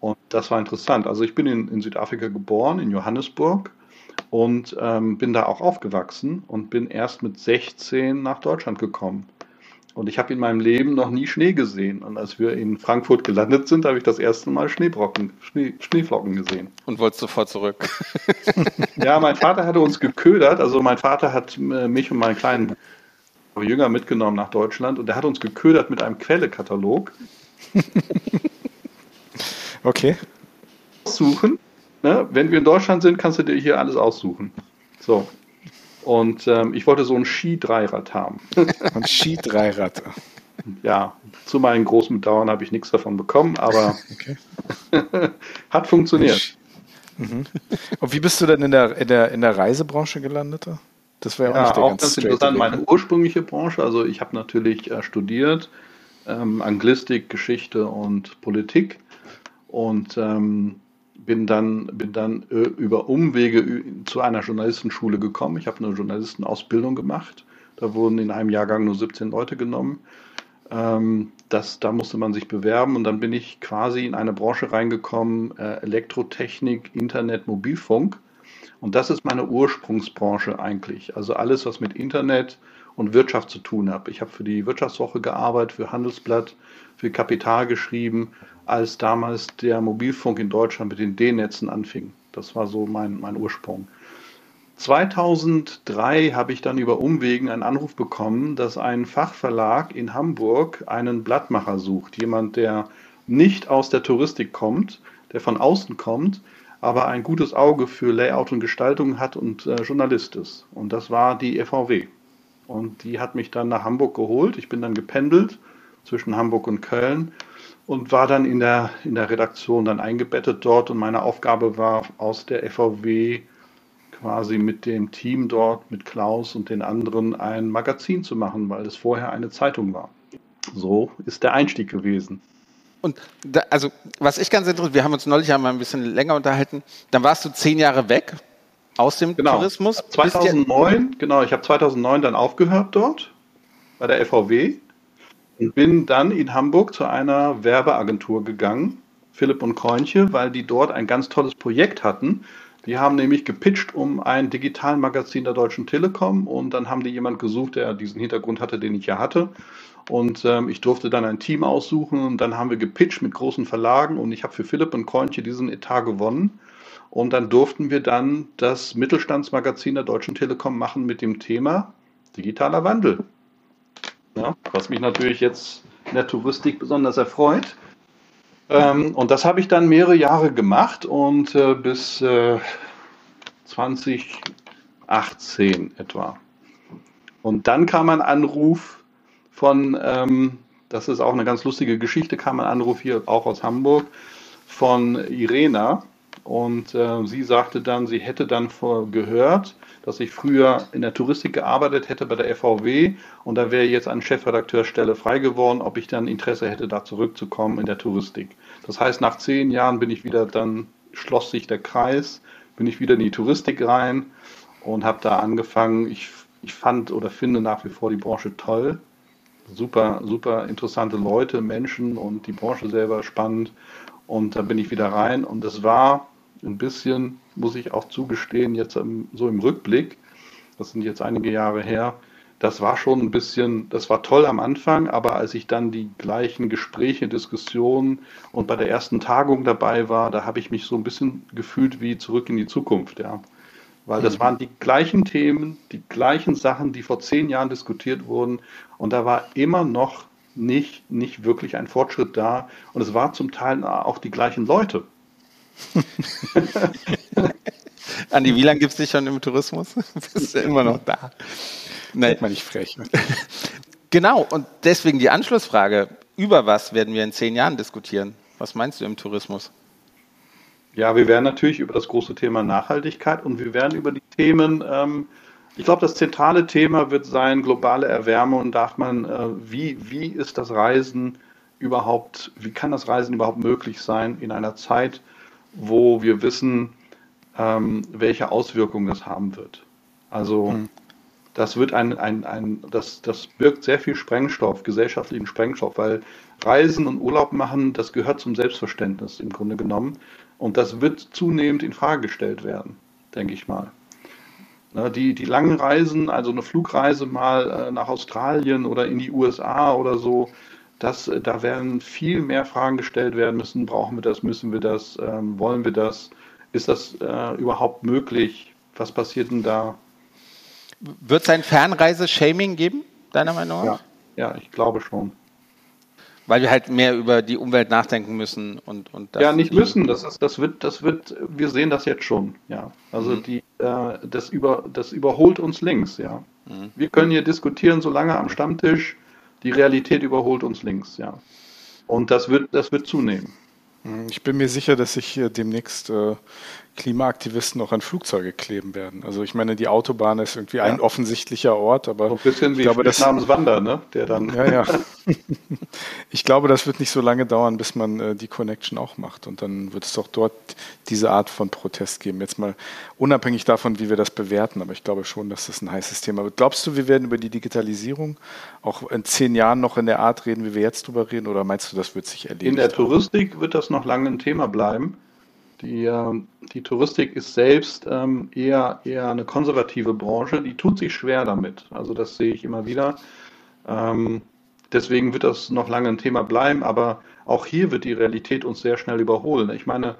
Und das war interessant. Also ich bin in, in Südafrika geboren, in Johannesburg und ähm, bin da auch aufgewachsen und bin erst mit 16 nach Deutschland gekommen. Und ich habe in meinem Leben noch nie Schnee gesehen. Und als wir in Frankfurt gelandet sind, habe ich das erste Mal Schneebrocken, Schnee, Schneeflocken gesehen. Und wolltest sofort zurück. <laughs> ja, mein Vater hatte uns geködert. Also mein Vater hat äh, mich und meinen kleinen Jünger mitgenommen nach Deutschland und er hat uns geködert mit einem Quellekatalog. <laughs> okay. Suchen ne, wenn wir in Deutschland sind, kannst du dir hier alles aussuchen. So. Und ähm, ich wollte so ein Ski-Dreirad haben. <laughs> Ein Ski-Dreirad. Ja, zu meinen großen Bedauern habe ich nichts davon bekommen, aber <laughs> hat funktioniert. Mhm. Und wie bist du denn in der, in der, in der Reisebranche gelandet? Das war ja auch, ja, nicht der auch ganz, ganz interessant. Meine ursprüngliche Branche, also ich habe natürlich äh, studiert, ähm, Anglistik, Geschichte und Politik und ähm, bin dann, bin dann äh, über Umwege zu einer Journalistenschule gekommen. Ich habe eine Journalistenausbildung gemacht. Da wurden in einem Jahrgang nur 17 Leute genommen. Ähm, das, da musste man sich bewerben und dann bin ich quasi in eine Branche reingekommen, äh, Elektrotechnik, Internet, Mobilfunk. Und das ist meine Ursprungsbranche eigentlich. Also alles, was mit Internet und Wirtschaft zu tun hat. Ich habe für die Wirtschaftswoche gearbeitet, für Handelsblatt, für Kapital geschrieben als damals der Mobilfunk in Deutschland mit den D-Netzen anfing. Das war so mein, mein Ursprung. 2003 habe ich dann über Umwegen einen Anruf bekommen, dass ein Fachverlag in Hamburg einen Blattmacher sucht. Jemand, der nicht aus der Touristik kommt, der von außen kommt, aber ein gutes Auge für Layout und Gestaltung hat und äh, Journalist ist. Und das war die FVW. Und die hat mich dann nach Hamburg geholt. Ich bin dann gependelt zwischen Hamburg und Köln und war dann in der, in der Redaktion dann eingebettet dort und meine Aufgabe war aus der FVW quasi mit dem Team dort, mit Klaus und den anderen ein Magazin zu machen, weil es vorher eine Zeitung war. So ist der Einstieg gewesen. Und da, also, was ich ganz interessant, wir haben uns neulich einmal ein bisschen länger unterhalten, dann warst du zehn Jahre weg aus dem genau. Tourismus. 2009, genau, ich habe 2009 dann aufgehört dort bei der FVW und bin dann in Hamburg zu einer Werbeagentur gegangen, Philipp und Krönche, weil die dort ein ganz tolles Projekt hatten, Die haben nämlich gepitcht um ein Digitalmagazin der Deutschen Telekom und dann haben die jemand gesucht, der diesen Hintergrund hatte, den ich ja hatte. Und ähm, ich durfte dann ein Team aussuchen und dann haben wir gepitcht mit großen Verlagen und ich habe für Philipp und Koinche diesen Etat gewonnen. Und dann durften wir dann das Mittelstandsmagazin der Deutschen Telekom machen mit dem Thema digitaler Wandel. Ja, was mich natürlich jetzt in der Touristik besonders erfreut. Ähm, und das habe ich dann mehrere Jahre gemacht und äh, bis äh, 2018 etwa. Und dann kam ein Anruf von, ähm, das ist auch eine ganz lustige Geschichte, kam ein Anruf hier auch aus Hamburg von Irena. Und äh, sie sagte dann, sie hätte dann gehört, dass ich früher in der Touristik gearbeitet hätte bei der FVW und da wäre jetzt eine Chefredakteurstelle frei geworden, ob ich dann Interesse hätte, da zurückzukommen in der Touristik. Das heißt, nach zehn Jahren bin ich wieder, dann schloss sich der Kreis, bin ich wieder in die Touristik rein und habe da angefangen. Ich, ich fand oder finde nach wie vor die Branche toll. Super, super interessante Leute, Menschen und die Branche selber spannend. Und da bin ich wieder rein und es war ein bisschen, muss ich auch zugestehen, jetzt so im Rückblick, das sind jetzt einige Jahre her, das war schon ein bisschen, das war toll am Anfang, aber als ich dann die gleichen Gespräche, Diskussionen und bei der ersten Tagung dabei war, da habe ich mich so ein bisschen gefühlt wie zurück in die Zukunft, ja. Weil das mhm. waren die gleichen Themen, die gleichen Sachen, die vor zehn Jahren diskutiert wurden und da war immer noch nicht, nicht wirklich ein Fortschritt da und es war zum Teil auch die gleichen Leute. <laughs> Andi, wie lange gibt es dich schon im Tourismus? <laughs> Bist du immer noch da? Nein. man nicht frech. Genau, und deswegen die Anschlussfrage. Über was werden wir in zehn Jahren diskutieren? Was meinst du im Tourismus? Ja, wir werden natürlich über das große Thema Nachhaltigkeit und wir werden über die Themen, ähm, ich glaube, das zentrale Thema wird sein, globale Erwärmung. Darf man, äh, wie, wie ist das Reisen überhaupt, wie kann das Reisen überhaupt möglich sein in einer Zeit, wo wir wissen, ähm, welche Auswirkungen das haben wird. Also mhm. das wird ein, ein, ein das, das birgt sehr viel Sprengstoff, gesellschaftlichen Sprengstoff, weil Reisen und Urlaub machen, das gehört zum Selbstverständnis im Grunde genommen. Und das wird zunehmend in Frage gestellt werden, denke ich mal. Ne, die, die langen Reisen, also eine Flugreise mal äh, nach Australien oder in die USA oder so, das, äh, da werden viel mehr Fragen gestellt werden müssen. Brauchen wir das? Müssen wir das? Ähm, wollen wir das? Ist das äh, überhaupt möglich? Was passiert denn da? Wird es ein Fernreise-Shaming geben, deiner Meinung nach? Ja, ja, ich glaube schon. Weil wir halt mehr über die Umwelt nachdenken müssen und, und Ja, nicht müssen. Das, ist, das, wird, das wird, wir sehen das jetzt schon, ja. Also mhm. die, äh, das, über, das überholt uns links, ja. Mhm. Wir können hier diskutieren, solange am Stammtisch die Realität überholt uns links, ja. Und das wird, das wird zunehmen. Ich bin mir sicher, dass sich demnächst äh, Klimaaktivisten auch an Flugzeuge kleben werden. Also ich meine, die Autobahn ist irgendwie ja. ein offensichtlicher Ort, aber so ein bisschen wie glaube, das namens Wander, ne? Der dann. Ja, ja. <laughs> ich glaube, das wird nicht so lange dauern, bis man äh, die Connection auch macht und dann wird es doch dort diese Art von Protest geben. Jetzt mal unabhängig davon, wie wir das bewerten, aber ich glaube schon, dass das ein heißes Thema wird. Glaubst du, wir werden über die Digitalisierung auch in zehn Jahren noch in der Art reden, wie wir jetzt drüber reden, oder meinst du, das wird sich erledigen? In der Touristik wird das noch lange ein Thema bleiben. Die, ähm, die Touristik ist selbst ähm, eher, eher eine konservative Branche, die tut sich schwer damit. Also das sehe ich immer wieder. Ähm, deswegen wird das noch lange ein Thema bleiben, aber auch hier wird die Realität uns sehr schnell überholen. Ich meine,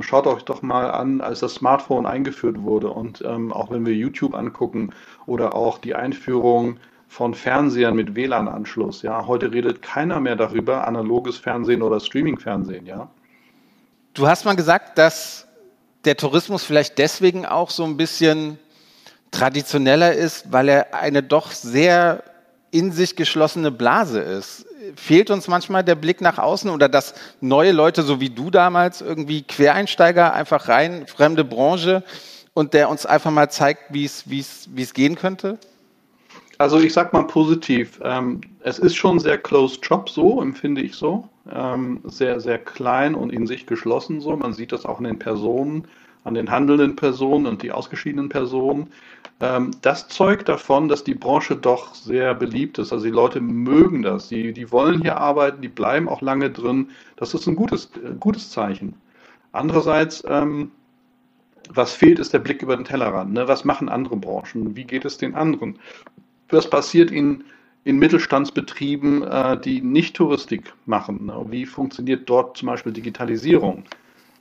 schaut euch doch mal an, als das Smartphone eingeführt wurde und auch wenn wir YouTube angucken oder auch die Einführung von Fernsehern mit WLAN-Anschluss. Ja, heute redet keiner mehr darüber, analoges Fernsehen oder Streaming-Fernsehen. Ja, Du hast mal gesagt, dass der Tourismus vielleicht deswegen auch so ein bisschen traditioneller ist, weil er eine doch sehr in sich geschlossene Blase ist. Fehlt uns manchmal der Blick nach außen oder dass neue Leute, so wie du damals, irgendwie Quereinsteiger, einfach rein, fremde Branche und der uns einfach mal zeigt, wie es, gehen könnte? Also ich sag mal positiv. Ähm, es ist schon sehr closed Job, so empfinde ich so. Ähm, sehr, sehr klein und in sich geschlossen so. Man sieht das auch an den Personen, an den handelnden Personen und die ausgeschiedenen Personen. Ähm, das zeugt davon, dass die Branche doch sehr beliebt ist. Also die Leute mögen das. Die, die wollen hier arbeiten, die bleiben auch lange drin. Das ist ein gutes, äh, gutes Zeichen. Andererseits ähm, was fehlt, ist der Blick über den Tellerrand. Ne? Was machen andere Branchen? Wie geht es den anderen? Was passiert in, in Mittelstandsbetrieben, äh, die nicht Touristik machen? Wie funktioniert dort zum Beispiel Digitalisierung?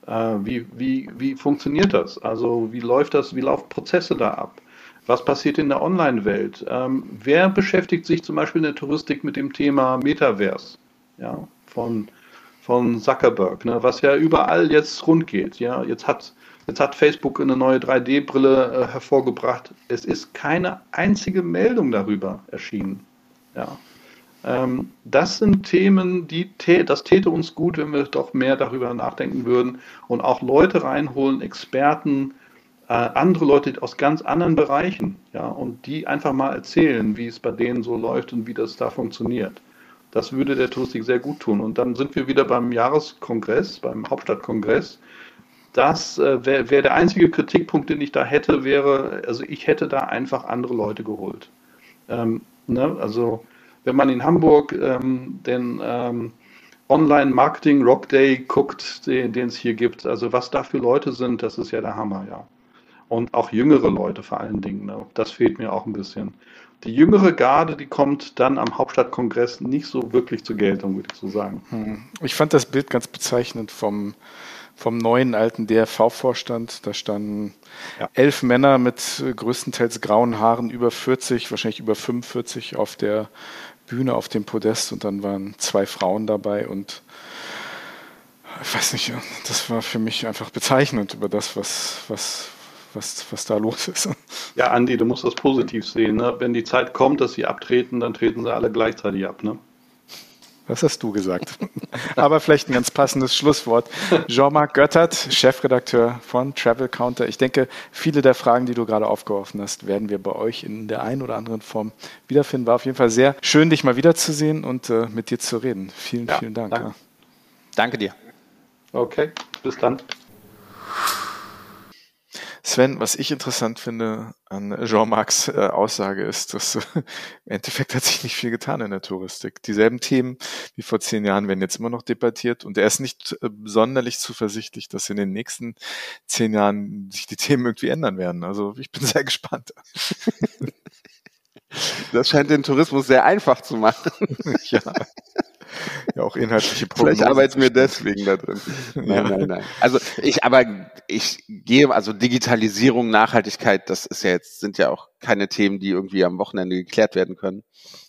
Äh, wie, wie, wie funktioniert das? Also wie läuft das, wie laufen Prozesse da ab? Was passiert in der Online-Welt? Ähm, wer beschäftigt sich zum Beispiel in der Touristik mit dem Thema Metaverse? Ja, von, von Zuckerberg, ne? was ja überall jetzt rund geht. Ja, jetzt hat, jetzt hat Facebook eine neue 3D-Brille äh, hervorgebracht. Es ist keine einzige Meldung darüber erschienen. Ja. Ähm, das sind Themen, die das täte uns gut, wenn wir doch mehr darüber nachdenken würden und auch Leute reinholen, Experten, äh, andere Leute aus ganz anderen Bereichen, ja, und die einfach mal erzählen, wie es bei denen so läuft und wie das da funktioniert. Das würde der Touristik sehr gut tun. Und dann sind wir wieder beim Jahreskongress, beim Hauptstadtkongress. Das äh, wäre wär der einzige Kritikpunkt, den ich da hätte, wäre, also ich hätte da einfach andere Leute geholt. Ähm, ne? Also wenn man in Hamburg ähm, den ähm, Online-Marketing Rock Day guckt, den es hier gibt, also was da für Leute sind, das ist ja der Hammer, ja und auch jüngere Leute vor allen Dingen. Ne? Das fehlt mir auch ein bisschen. Die jüngere Garde, die kommt dann am Hauptstadtkongress nicht so wirklich zur Geltung, würde ich so sagen. Hm. Ich fand das Bild ganz bezeichnend vom, vom neuen alten DRV-Vorstand. Da standen ja. elf Männer mit größtenteils grauen Haaren, über 40, wahrscheinlich über 45 auf der Bühne, auf dem Podest und dann waren zwei Frauen dabei und ich weiß nicht, das war für mich einfach bezeichnend über das, was, was, was, was da los ist. Ja, Andi, du musst das positiv sehen. Ne? Wenn die Zeit kommt, dass sie abtreten, dann treten sie alle gleichzeitig ab. Ne? Das hast du gesagt. <laughs> Aber vielleicht ein ganz passendes Schlusswort. Jean-Marc Göttert, Chefredakteur von Travel Counter. Ich denke, viele der Fragen, die du gerade aufgeworfen hast, werden wir bei euch in der einen oder anderen Form wiederfinden. War auf jeden Fall sehr schön, dich mal wiederzusehen und äh, mit dir zu reden. Vielen, ja, vielen Dank. Danke. Ja. danke dir. Okay, bis dann. Sven, was ich interessant finde an Jean-Marcs äh, Aussage ist, dass äh, im Endeffekt hat sich nicht viel getan in der Touristik. Dieselben Themen wie vor zehn Jahren werden jetzt immer noch debattiert und er ist nicht äh, sonderlich zuversichtlich, dass in den nächsten zehn Jahren sich die Themen irgendwie ändern werden. Also ich bin <laughs> sehr gespannt. Das scheint den Tourismus sehr einfach zu machen. <laughs> ja ja auch inhaltliche Probleme. Vielleicht arbeiten wir deswegen da drin. <laughs> Nein, ja. nein, nein. Also ich, aber ich gehe, also Digitalisierung, Nachhaltigkeit, das ist ja jetzt, sind ja auch keine Themen, die irgendwie am Wochenende geklärt werden können,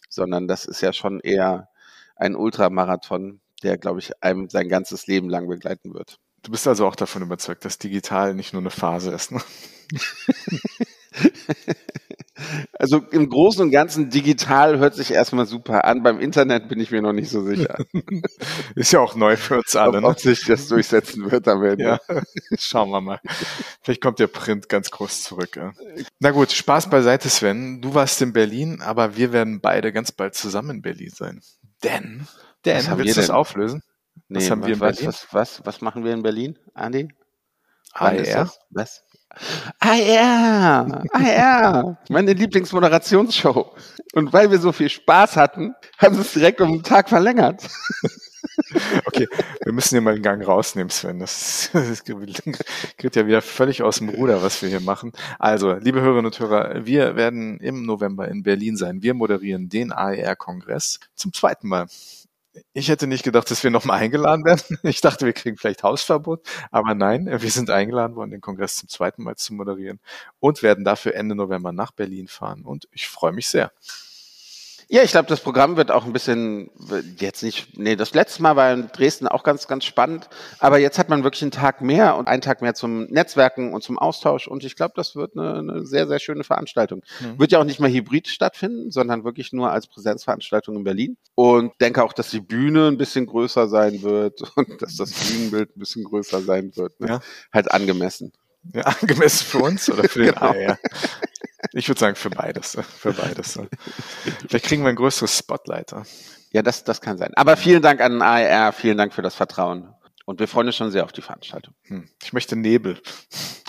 sondern das ist ja schon eher ein Ultramarathon, der, glaube ich, einem sein ganzes Leben lang begleiten wird. Du bist also auch davon überzeugt, dass digital nicht nur eine Phase ist, ne? <laughs> Also im Großen und Ganzen digital hört sich erstmal super an. Beim Internet bin ich mir noch nicht so sicher. <laughs> Ist ja auch neu für uns alle. Ob, ne? ob sich das durchsetzen wird am Ende. Ja. <laughs> Schauen wir mal. Vielleicht kommt der Print ganz groß zurück. Ja. Na gut, Spaß beiseite, Sven. Du warst in Berlin, aber wir werden beide ganz bald zusammen in Berlin sein. Denn, denn was willst du das auflösen? Nee, was haben was, wir in Berlin? Was, was, was machen wir in Berlin, Andi? AR? Was? Ah ja, ah ja, meine Lieblingsmoderationsshow. Und weil wir so viel Spaß hatten, haben sie es direkt um den Tag verlängert. Okay, wir müssen hier mal einen Gang rausnehmen, Sven. Das, das geht ja wieder völlig aus dem Ruder, was wir hier machen. Also, liebe Hörerinnen und Hörer, wir werden im November in Berlin sein. Wir moderieren den AER-Kongress zum zweiten Mal ich hätte nicht gedacht, dass wir nochmal eingeladen werden. <laughs> Ich dachte, wir kriegen vielleicht Hausverbot. Aber nein, wir sind eingeladen worden, den Kongress zum zweiten Mal zu moderieren und werden dafür Ende November nach Berlin fahren. Und ich freue mich sehr. Ja, ich glaube, das Programm wird auch ein bisschen, jetzt nicht, nee, das letzte Mal war in Dresden auch ganz, ganz spannend, aber jetzt hat man wirklich einen Tag mehr und einen Tag mehr zum Netzwerken und zum Austausch und ich glaube, das wird eine, eine, sehr, sehr schöne Veranstaltung. Mhm. Wird ja auch nicht mehr hybrid stattfinden, sondern wirklich nur als Präsenzveranstaltung in Berlin und denke auch, dass die Bühne ein bisschen größer sein wird <laughs> und dass das Bühnenbild ein bisschen größer sein wird. Ne? Ja. Halt angemessen. Ja, <laughs> angemessen für uns oder für den <laughs> genau. AR? Ich würde sagen für beides. Für beides. Vielleicht kriegen wir ein größeres Spotlight. Ja, das, das kann sein. Aber vielen Dank an AR, vielen Dank für das Vertrauen. Und wir freuen uns schon sehr auf die Veranstaltung. Hm. Ich möchte Nebel.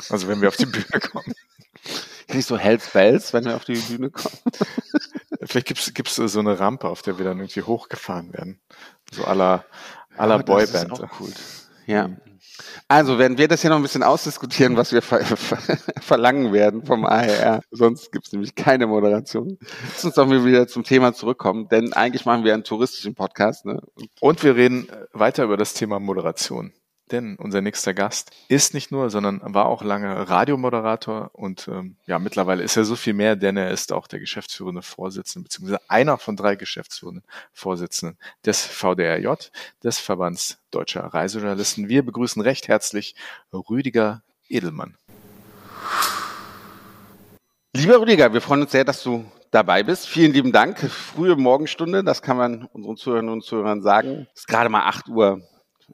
Also wenn wir auf die Bühne kommen. Nicht so Hells Bells, wenn wir auf die Bühne kommen. Vielleicht gibt es so eine Rampe, auf der wir dann irgendwie hochgefahren werden. So aller aller ja, Boyband. Das ist auch cool. Ja. Also werden wir das hier noch ein bisschen ausdiskutieren, was wir ver ver <laughs> verlangen werden vom ARR. Sonst gibt es nämlich keine Moderation. Lass uns doch mal wieder zum Thema zurückkommen, denn eigentlich machen wir einen touristischen Podcast. Ne? Und wir reden weiter über das Thema Moderation. Denn unser nächster Gast ist nicht nur, sondern war auch lange Radiomoderator und ähm, ja, mittlerweile ist er so viel mehr, denn er ist auch der geschäftsführende Vorsitzende, beziehungsweise einer von drei geschäftsführenden Vorsitzenden des VDRJ, des Verbands Deutscher Reisejournalisten. Wir begrüßen recht herzlich Rüdiger Edelmann. Lieber Rüdiger, wir freuen uns sehr, dass du dabei bist. Vielen lieben Dank. Frühe Morgenstunde, das kann man unseren Zuhörern und Zuhörern sagen. Es ist gerade mal acht Uhr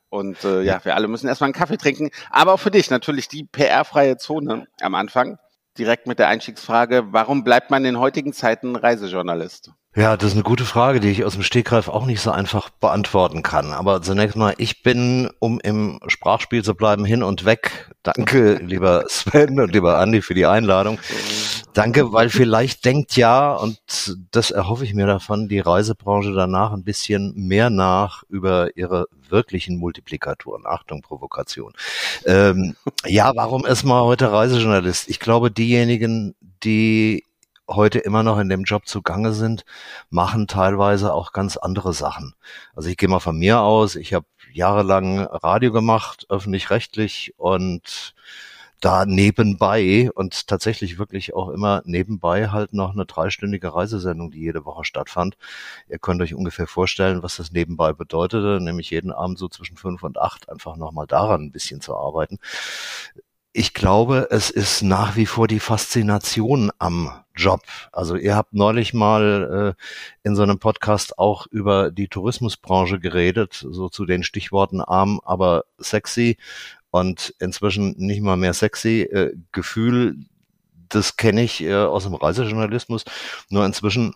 und äh, ja, wir alle müssen erstmal einen Kaffee trinken. Aber auch für dich natürlich die PR-freie Zone am Anfang. Direkt mit der Einstiegsfrage, warum bleibt man in heutigen Zeiten Reisejournalist? Ja, das ist eine gute Frage, die ich aus dem Stegreif auch nicht so einfach beantworten kann. Aber zunächst mal, ich bin, um im Sprachspiel zu bleiben, hin und weg. Danke, <laughs> lieber Sven und lieber Andi für die Einladung. Danke, weil vielleicht denkt ja, und das erhoffe ich mir davon, die Reisebranche danach ein bisschen mehr nach über ihre wirklichen Multiplikatoren. Achtung, Provokation. Ähm, ja, warum ist man heute Reisejournalist? Ich glaube, diejenigen, die heute immer noch in dem Job zugange sind, machen teilweise auch ganz andere Sachen. Also ich gehe mal von mir aus, ich habe jahrelang Radio gemacht, öffentlich-rechtlich und da nebenbei und tatsächlich wirklich auch immer nebenbei halt noch eine dreistündige Reisesendung, die jede Woche stattfand. Ihr könnt euch ungefähr vorstellen, was das nebenbei bedeutete, nämlich jeden Abend so zwischen fünf und acht einfach nochmal daran ein bisschen zu arbeiten ich glaube, es ist nach wie vor die Faszination am Job. Also ihr habt neulich mal äh, in so einem Podcast auch über die Tourismusbranche geredet, so zu den Stichworten arm, aber sexy und inzwischen nicht mal mehr sexy. Äh, Gefühl, das kenne ich äh, aus dem Reisejournalismus. Nur inzwischen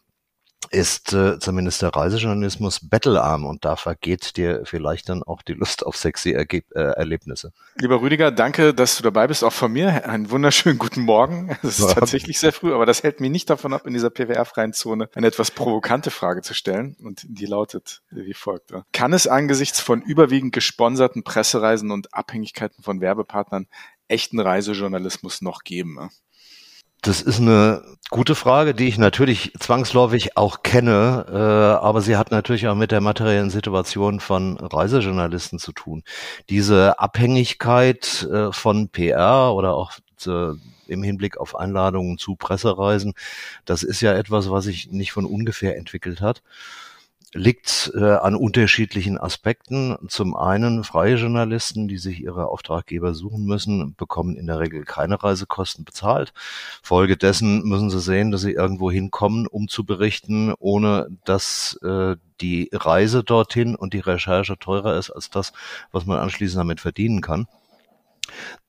ist äh, zumindest der Reisejournalismus battlearm und da vergeht dir vielleicht dann auch die Lust auf sexy Ergeb äh, Erlebnisse. Lieber Rüdiger, danke, dass du dabei bist, auch von mir. Einen wunderschönen guten Morgen. <laughs> Es ist ja. tatsächlich sehr früh, aber das hält mich nicht davon ab, in dieser PWR-freien Zone eine etwas provokante Frage zu stellen und die lautet wie folgt. Kann es angesichts von überwiegend gesponserten Pressereisen und Abhängigkeiten von Werbepartnern echten Reisejournalismus noch geben? Das ist eine gute Frage, die ich natürlich zwangsläufig auch kenne, äh, aber sie hat natürlich auch mit der materiellen Situation von Reisejournalisten zu tun. Diese Abhängigkeit äh, von PR oder auch äh, im Hinblick auf Einladungen zu Pressereisen, das ist ja etwas, was sich nicht von ungefähr entwickelt hat liegt äh, an unterschiedlichen Aspekten. Zum einen freie Journalisten, die sich ihre Auftraggeber suchen müssen, bekommen in der Regel keine Reisekosten bezahlt. Folgedessen müssen sie sehen, dass sie irgendwo hinkommen, um zu berichten, ohne dass äh, die Reise dorthin und die Recherche teurer ist als das, was man anschließend damit verdienen kann.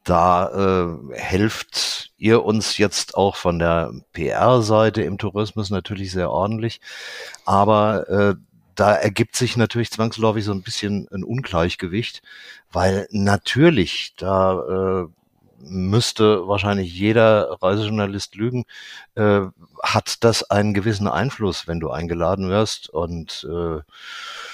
Da äh, helft ihr uns jetzt auch von der PR-Seite im Tourismus natürlich sehr ordentlich. Aber äh, da ergibt sich natürlich zwangsläufig so ein bisschen ein Ungleichgewicht, weil natürlich da äh, müsste wahrscheinlich jeder Reisejournalist lügen, äh, hat das einen gewissen Einfluss, wenn du eingeladen wirst und äh,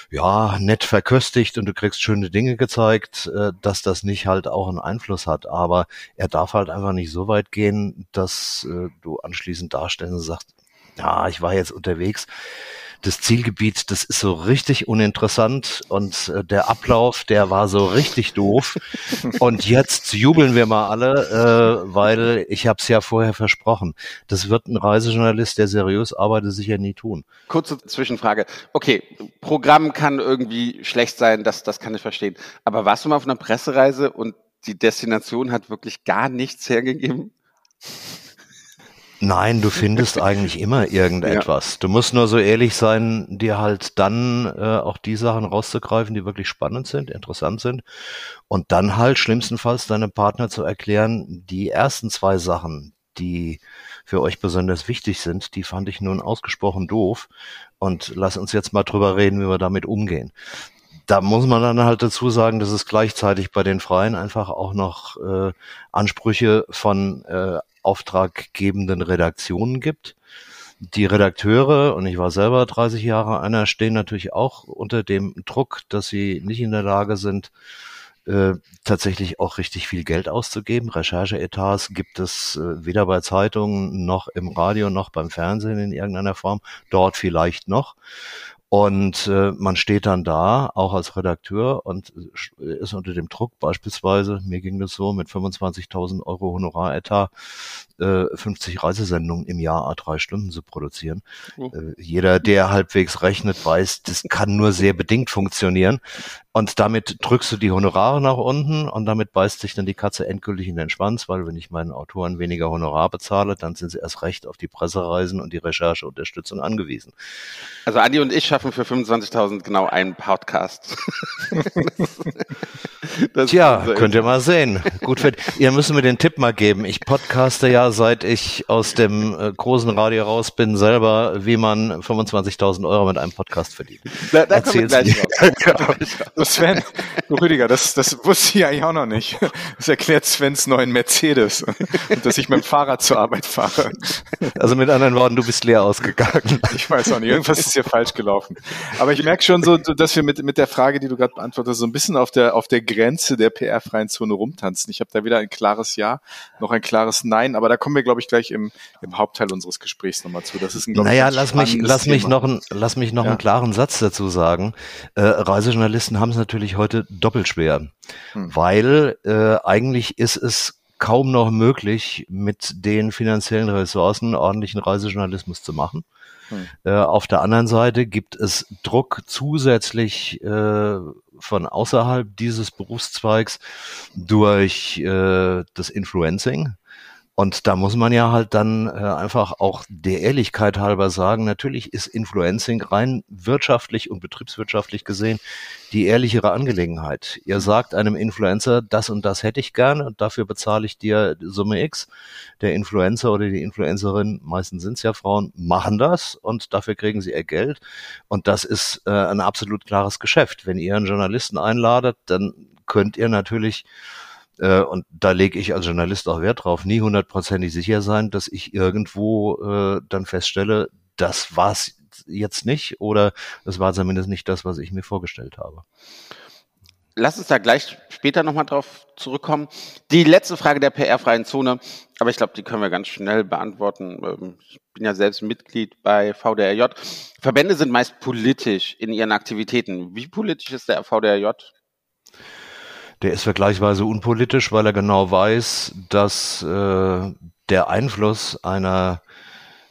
ja, nett verköstigt und du kriegst schöne Dinge gezeigt, äh, dass das nicht halt auch einen Einfluss hat. Aber er darf halt einfach nicht so weit gehen, dass äh, du anschließend darstellen und sagst, ja, ich war jetzt unterwegs das Zielgebiet, das ist so richtig uninteressant und äh, der Ablauf, der war so richtig doof. und jetzt jubeln wir mal alle, äh, weil ich habe es ja vorher versprochen. Das wird ein Reisejournalist, der seriös arbeitet, sicher nie tun. Kurze Zwischenfrage. Okay, Programm kann irgendwie schlecht sein, das, das kann ich verstehen. Aber warst du mal auf einer Pressereise und die Destination hat wirklich gar nichts hergegeben? Nein, du findest eigentlich immer <laughs> irgendetwas. Ja. Du musst nur so ehrlich sein, dir halt dann äh, auch die Sachen rauszugreifen, die wirklich spannend sind, interessant sind. Und dann halt schlimmstenfalls deinem Partner zu erklären, die ersten zwei Sachen, die für euch besonders wichtig sind, die fand ich nun ausgesprochen doof. Und lass uns jetzt mal drüber reden, wie wir damit umgehen da muss man dann halt dazu sagen, dass es gleichzeitig bei den Freien einfach auch noch äh, Ansprüche von äh, auftraggebenden Redaktionen gibt. Die Redakteure, und ich war selber 30 Jahre einer, stehen natürlich auch unter dem Druck, dass sie nicht in der Lage sind, äh, tatsächlich auch richtig viel Geld auszugeben. Rechercheetats gibt es äh, weder bei Zeitungen noch im Radio noch beim Fernsehen in irgendeiner Form. Dort vielleicht noch. Und äh, man steht dann da, auch als Redakteur, und ist unter dem Druck beispielsweise, mir ging das so, mit 25.000 Euro Honoraretat äh, 50 Reisesendungen im Jahr a drei Stunden zu produzieren. Oh. Äh, jeder, der halbwegs rechnet, weiß, das kann nur sehr bedingt funktionieren. Und damit drückst du die Honorare nach unten und damit beißt sich dann die Katze endgültig in den Schwanz, weil wenn ich meinen Autoren weniger Honorar bezahle, dann sind sie erst recht auf die Pressereisen und die Rechercheunterstützung angewiesen. Also Andi und ich schaffen für 25.000 genau einen Podcast. <laughs> das Tja, könnt ihr mal sehen. Gut, für, ihr müsst mir den Tipp mal geben. Ich podcaste ja, seit ich aus dem äh, großen Radio raus bin, selber, wie man 25.000 Euro mit einem Podcast verdient. Da, da kommen wir gleich raus. <laughs> <laughs> Sven, du Rüdiger, das, das wusste ich eigentlich auch noch nicht. Das erklärt Svens neuen Mercedes und dass ich mit dem Fahrrad zur Arbeit fahre. Also mit anderen Worten, du bist leer ausgegangen. Ich weiß auch nicht, irgendwas ist hier falsch gelaufen. Aber ich merke schon so, dass wir mit, mit der Frage, die du gerade beantwortest, so ein bisschen auf der, auf der Grenze der PR-freien Zone rumtanzen. Ich habe da wieder ein klares Ja, noch ein klares Nein, aber da kommen wir, glaube ich, gleich im, im Hauptteil unseres Gesprächs nochmal zu. Das ist ein, glaube naja, lass mich, lass mich noch, ein, lass mich noch ja. einen klaren Satz dazu sagen. Äh, Reisejournalisten haben es natürlich heute doppelt schwer, hm. weil äh, eigentlich ist es kaum noch möglich, mit den finanziellen Ressourcen ordentlichen Reisejournalismus zu machen. Hm. Äh, auf der anderen Seite gibt es Druck zusätzlich äh, von außerhalb dieses Berufszweigs durch äh, das Influencing. Und da muss man ja halt dann äh, einfach auch der Ehrlichkeit halber sagen, natürlich ist Influencing rein wirtschaftlich und betriebswirtschaftlich gesehen die ehrlichere Angelegenheit. Ihr sagt einem Influencer, das und das hätte ich gerne und dafür bezahle ich dir Summe X. Der Influencer oder die Influencerin, meistens sind es ja Frauen, machen das und dafür kriegen sie ihr Geld. Und das ist äh, ein absolut klares Geschäft. Wenn ihr einen Journalisten einladet, dann könnt ihr natürlich äh, und da lege ich als Journalist auch Wert drauf, nie hundertprozentig sicher sein, dass ich irgendwo äh, dann feststelle, das war's jetzt nicht oder das war zumindest nicht das, was ich mir vorgestellt habe. Lass uns da gleich später nochmal drauf zurückkommen. Die letzte Frage der PR-freien Zone, aber ich glaube, die können wir ganz schnell beantworten. Ähm, ich bin ja selbst Mitglied bei VDRJ. Verbände sind meist politisch in ihren Aktivitäten. Wie politisch ist der VDRJ? Der ist vergleichsweise unpolitisch, weil er genau weiß, dass äh, der Einfluss einer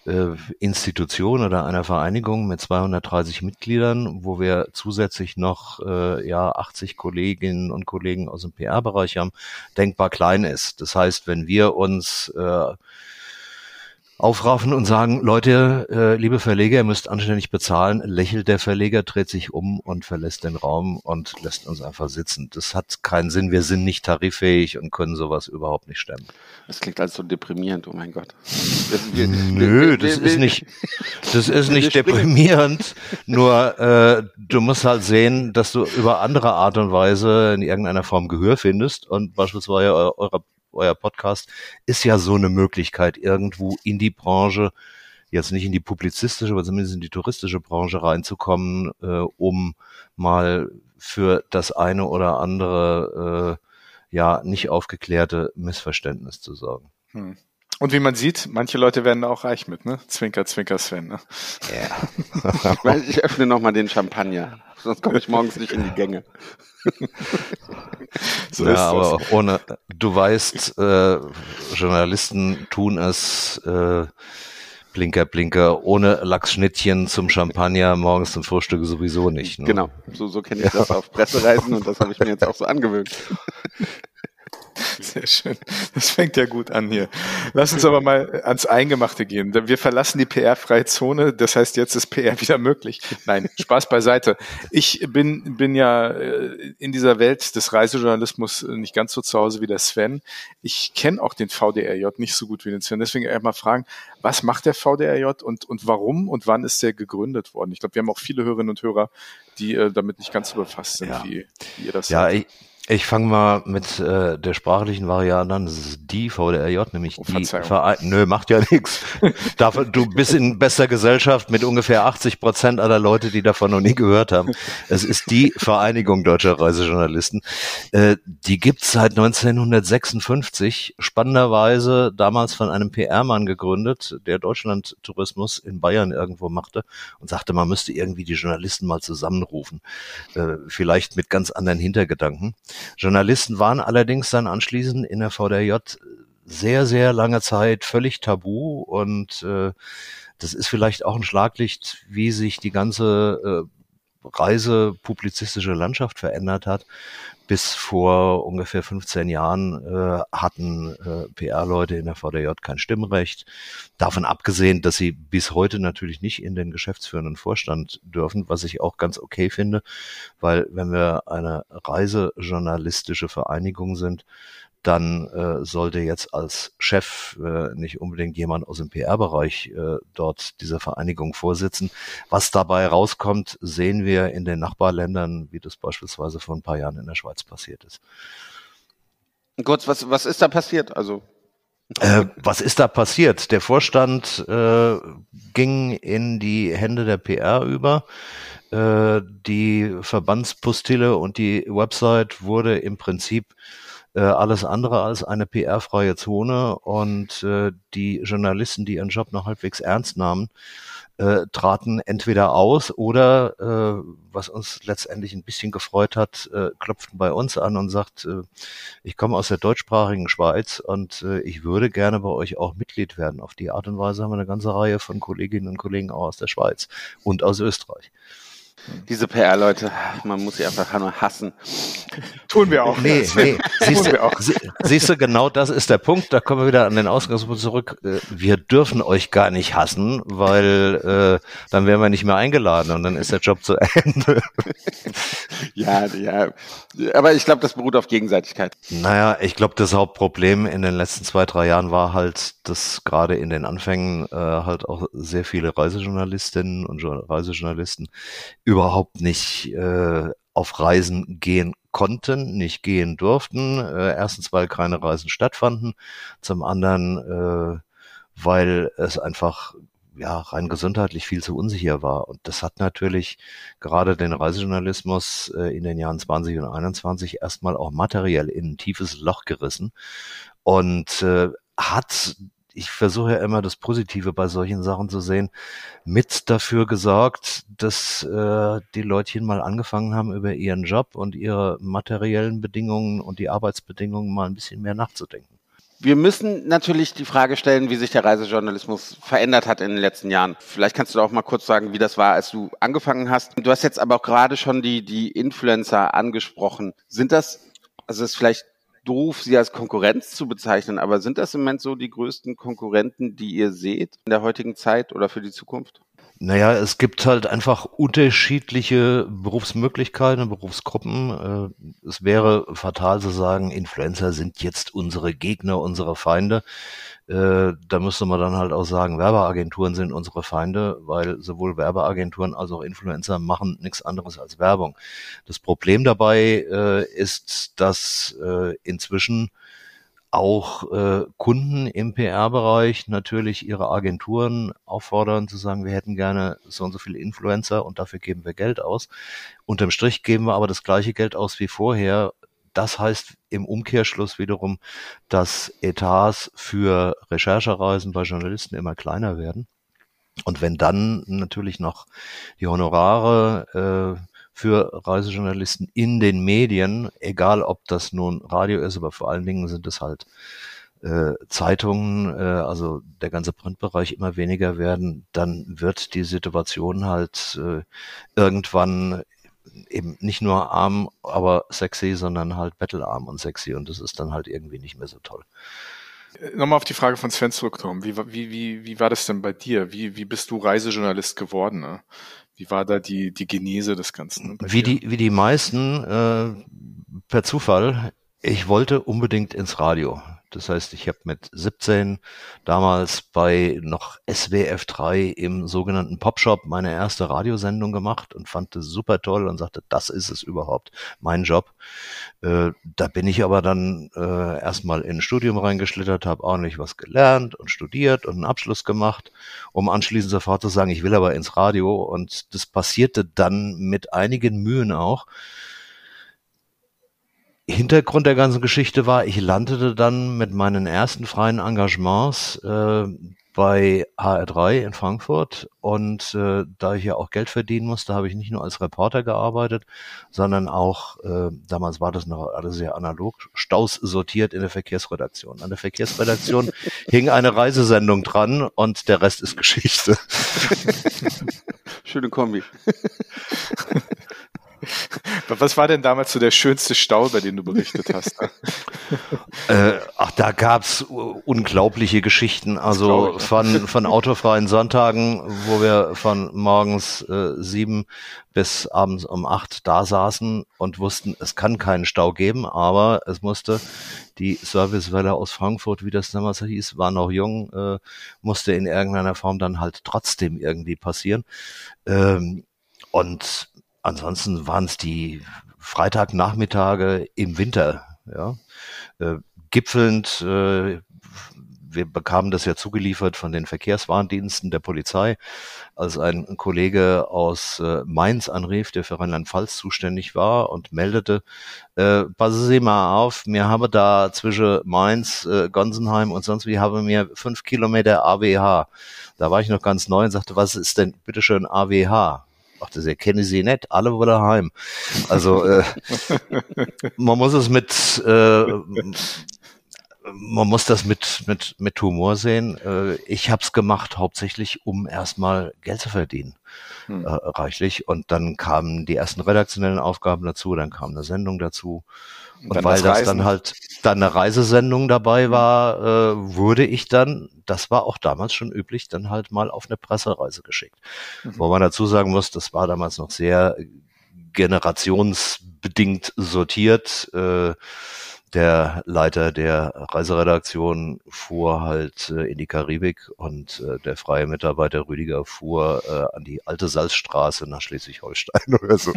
äh, Institution oder einer Vereinigung mit 230 Mitgliedern, wo wir zusätzlich noch äh, ja 80 Kolleginnen und Kollegen aus dem PR-Bereich haben, denkbar klein ist. Das heißt, wenn wir uns äh, aufraffen und sagen, Leute, äh, liebe Verleger, ihr müsst anständig bezahlen, lächelt der Verleger, dreht sich um und verlässt den Raum und lässt uns einfach sitzen. Das hat keinen Sinn, wir sind nicht tariffähig und können sowas überhaupt nicht stemmen. Das klingt alles so deprimierend, oh mein Gott. Wir, Nö, das ist nicht, das ist nicht deprimierend, nur äh, du musst halt sehen, dass du über andere Art und Weise in irgendeiner Form Gehör findest und beispielsweise eurer euer Podcast, ist ja so eine Möglichkeit, irgendwo in die Branche, jetzt nicht in die publizistische, aber zumindest in die touristische Branche reinzukommen, äh, um mal für das eine oder andere äh, ja nicht aufgeklärte Missverständnis zu sorgen. Hm. Und wie man sieht, manche Leute werden da auch reich mit, ne? Zwinker, Zwinker, Sven. Ne? Ja. <laughs> ich öffne nochmal den Champagner, sonst komme ich morgens nicht in die Gänge. So ja, aber ohne, du weißt, äh, Journalisten tun es, äh, Blinker, Blinker, ohne Lachsschnittchen zum Champagner, morgens zum Frühstück sowieso nicht. Ne? Genau, so, so kenne ich ja. das <laughs> auf Pressereisen und das habe ich mir jetzt auch so angewöhnt. <laughs> Sehr schön. Das fängt ja gut an hier. Lass uns aber mal ans Eingemachte gehen. Wir verlassen die PR-freie Zone. Das heißt, jetzt ist PR wieder möglich. Nein, Spaß beiseite. Ich bin, bin ja äh, in dieser Welt des Reisejournalismus nicht ganz so zu Hause wie der Sven. Ich kenne auch den VDRJ nicht so gut wie den Sven. Deswegen einmal fragen, was macht der VDRJ und, und warum und wann ist der gegründet worden? Ich glaube, wir haben auch viele Hörerinnen und Hörer, die äh, damit nicht ganz so befasst sind, ja. wie, wie ihr das Ja, ich, Ich fange mal mit äh, der sprachlichen Variante an. Das ist die VDRJ, nämlich Oh, die. Verein. Nö, macht ja nichts. <laughs> Du bist in bester Gesellschaft mit ungefähr 80 Prozent aller Leute, die davon noch nie gehört haben. Es ist die Vereinigung deutscher Reisejournalisten. Äh, die gibt's seit 1956. Spannenderweise damals von einem PR-Mann gegründet, der Deutschlandtourismus in Bayern irgendwo machte und sagte, man müsste irgendwie die Journalisten mal zusammenrufen. Äh, vielleicht mit ganz anderen Hintergedanken. Journalisten waren allerdings dann anschließend in der VDJ sehr, sehr lange Zeit völlig tabu und äh, das ist vielleicht auch ein Schlaglicht, wie sich die ganze äh, reisepublizistische Landschaft verändert hat. Bis vor ungefähr 15 Jahren äh, hatten äh, PR-Leute in der VDJ kein Stimmrecht. Davon abgesehen, dass sie bis heute natürlich nicht in den geschäftsführenden Vorstand dürfen, was ich auch ganz okay finde, weil wenn wir eine reisejournalistische Vereinigung sind, dann äh, sollte jetzt als Chef äh, nicht unbedingt jemand aus dem PR-Bereich äh, dort dieser Vereinigung vorsitzen. Was dabei rauskommt, sehen wir in den Nachbarländern, wie das beispielsweise vor ein paar Jahren in der Schweiz passiert ist. Kurz, was, was ist da passiert? Also, Äh, was ist da passiert? Der Vorstand äh, ging in die Hände der PR über. Äh, die Verbandspostille und die Website wurde im Prinzip äh, alles andere als eine PR-freie Zone und äh, die Journalisten, die ihren Job noch halbwegs ernst nahmen, äh, traten entweder aus oder, äh, was uns letztendlich ein bisschen gefreut hat, äh, klopften bei uns an und sagt, äh, ich komme aus der deutschsprachigen Schweiz und äh, ich würde gerne bei euch auch Mitglied werden. Auf die Art und Weise haben wir eine ganze Reihe von Kolleginnen und Kollegen auch aus der Schweiz und aus Österreich. Diese PR-Leute, man muss sie einfach nur hassen. Tun wir auch. Nee, nee. <laughs> Siehst Tun wir du, auch. sie- siehst du, genau das ist der Punkt. Da kommen wir wieder an den Ausgangspunkt zurück. Äh, Wir dürfen euch gar nicht hassen, weil äh, dann wären wir nicht mehr eingeladen und dann ist der Job zu <laughs> Ende. Ja, ja. Aber ich glaube, das beruht auf Gegenseitigkeit. Naja, ich glaube, das Hauptproblem in den letzten zwei, drei Jahren war halt, dass gerade in den Anfängen äh, halt auch sehr viele Reisejournalistinnen und Jo- Reisejournalisten überhaupt nicht äh, auf Reisen gehen konnten, nicht gehen durften. Äh, erstens, weil keine Reisen stattfanden. Zum anderen, äh, weil es einfach ja rein gesundheitlich viel zu unsicher war. Und das hat natürlich gerade den Reisejournalismus äh, in den Jahren 20 und 21 erstmal auch materiell in ein tiefes Loch gerissen und äh, hat, ich versuche ja immer das Positive bei solchen Sachen zu sehen, mit dafür gesorgt, dass äh, die Leutchen mal angefangen haben, über ihren Job und ihre materiellen Bedingungen und die Arbeitsbedingungen mal ein bisschen mehr nachzudenken. Wir müssen natürlich die Frage stellen, wie sich der Reisejournalismus verändert hat in den letzten Jahren. Vielleicht kannst du auch mal kurz sagen, wie das war, als du angefangen hast. Du hast jetzt aber auch gerade schon die, die Influencer angesprochen. Sind das, also ist vielleicht doof, sie als Konkurrenz zu bezeichnen, aber sind das im Moment so die größten Konkurrenten, die ihr seht in der heutigen Zeit oder für die Zukunft? Naja, es gibt halt einfach unterschiedliche Berufsmöglichkeiten Berufsgruppen. Äh, Es wäre fatal zu sagen, Influencer sind jetzt unsere Gegner, unsere Feinde. Äh, Da müsste man dann halt auch sagen, Werbeagenturen sind unsere Feinde, weil sowohl Werbeagenturen als auch Influencer machen nichts anderes als Werbung. Das Problem dabei äh, ist, dass inzwischen auch äh, Kunden im PR-Bereich natürlich ihre Agenturen auffordern zu sagen, wir hätten gerne so und so viele Influencer und dafür geben wir Geld aus. Unterm Strich geben wir aber das gleiche Geld aus wie vorher. Das heißt im Umkehrschluss wiederum, dass Etats für Recherchereisen bei Journalisten immer kleiner werden. Und wenn dann natürlich noch die Honorare äh, für Reisejournalisten in den Medien, egal ob das nun Radio ist, aber vor allen Dingen sind es halt äh, Zeitungen, äh, also der ganze Printbereich immer weniger werden, dann wird die Situation halt äh, irgendwann eben nicht nur arm, aber sexy, sondern halt bettelarm und sexy und das ist dann halt irgendwie nicht mehr so toll. Nochmal auf die Frage von Sven zurückkommen. Wie, wie, wie, wie war das denn bei dir? Wie, wie bist du Reisejournalist geworden? Ne? Wie war da die, die Genese des Ganzen? ne, Wie dir? die, wie die meisten, äh, per Zufall, ich wollte unbedingt ins Radio. Das heißt, ich habe mit 17 damals bei noch SWF 3 im sogenannten Popshop meine erste Radiosendung gemacht und fand das super toll und sagte, das ist es überhaupt, mein Job. Äh, da bin ich aber dann äh, erstmal in ein Studium reingeschlittert, habe ordentlich was gelernt und studiert und einen Abschluss gemacht, um anschließend sofort zu sagen, ich will aber ins Radio. Und das passierte dann mit einigen Mühen auch. Hintergrund der ganzen Geschichte war, ich landete dann mit meinen ersten freien Engagements äh, bei HR3 in Frankfurt und äh, da ich ja auch Geld verdienen musste, habe ich nicht nur als Reporter gearbeitet, sondern auch, äh, damals war das noch alles sehr analog, Staus sortiert in der Verkehrsredaktion. An der Verkehrsredaktion <laughs> hing eine Reisesendung dran und der Rest ist Geschichte. <laughs> Schöne Kombi. <laughs> <laughs> Was war denn damals so der schönste Stau, bei dem du berichtet hast? <laughs> äh, ach, da gab's unglaubliche Geschichten. Also von, von autofreien Sonntagen, wo wir von morgens äh, sieben bis abends um acht da saßen und wussten, es kann keinen Stau geben, aber es musste die Servicewelle aus Frankfurt, wie das damals hieß, war noch jung, äh, musste in irgendeiner Form dann halt trotzdem irgendwie passieren. Ähm, und ansonsten waren es die Freitagnachmittage im Winter, ja. Äh, gipfelnd, äh, wir bekamen das ja zugeliefert von den Verkehrswarndiensten der Polizei, als ein Kollege aus äh, Mainz anrief, der für Rheinland-Pfalz zuständig war und meldete, äh, passen Sie mal auf, mir habe da zwischen Mainz, äh, Gonsenheim und sonst wie habe mir fünf Kilometer AWH. Da war ich noch ganz neu und sagte, was ist denn bitteschön AWH? Dachte, sie kenne sie nicht, alle wollen heim. Also äh, <laughs> man muss es mit äh, man muss das mit mit mit Humor sehen. Äh, ich habe es gemacht hauptsächlich, um erstmal Geld zu verdienen, hm. äh, reichlich. Und dann kamen die ersten redaktionellen Aufgaben dazu, dann kam eine Sendung dazu. Und, weil das, das dann halt dann eine Reisesendung dabei war, äh, wurde ich dann, das war auch damals schon üblich, dann halt mal auf eine Pressereise geschickt. Mhm. Wo man dazu sagen muss, das war damals noch sehr generationsbedingt sortiert. Äh, der Leiter der Reiseredaktion fuhr halt äh, in die Karibik und äh, der freie Mitarbeiter Rüdiger fuhr äh, an die alte Salzstraße nach Schleswig-Holstein <laughs> oder so.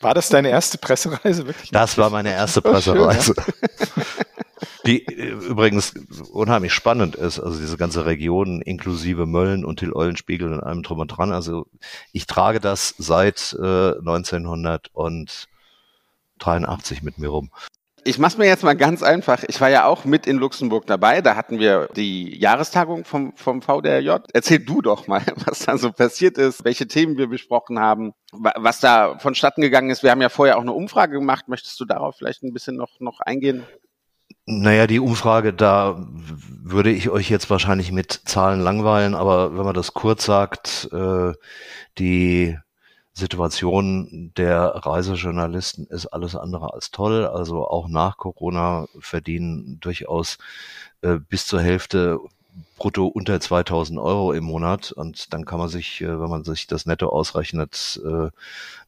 War das deine erste Pressereise wirklich? Das war meine erste Pressereise. Die äh, übrigens unheimlich spannend ist, also diese ganze Region inklusive Mölln und Till Eulenspiegel und allem drum und dran. Also ich trage das seit äh, 1983 mit mir rum ich mach's mir jetzt mal ganz einfach. Ich war ja auch mit in Luxemburg dabei. Da hatten wir die Jahrestagung vom, vom VDRJ. Erzähl du doch mal, <laughs> was da so passiert ist, welche Themen wir besprochen haben, was da vonstatten gegangen ist. Wir haben ja vorher auch eine Umfrage gemacht. Möchtest du darauf vielleicht ein bisschen noch, noch eingehen? Naja, die Umfrage, da würde ich euch jetzt wahrscheinlich mit Zahlen langweilen, aber wenn man das kurz sagt, äh, die Situation der Reisejournalisten ist alles andere als toll. Also auch nach Corona verdienen durchaus äh, bis zur Hälfte brutto unter 2000 Euro im Monat. Und dann kann man sich, äh, wenn man sich das netto ausrechnet, äh,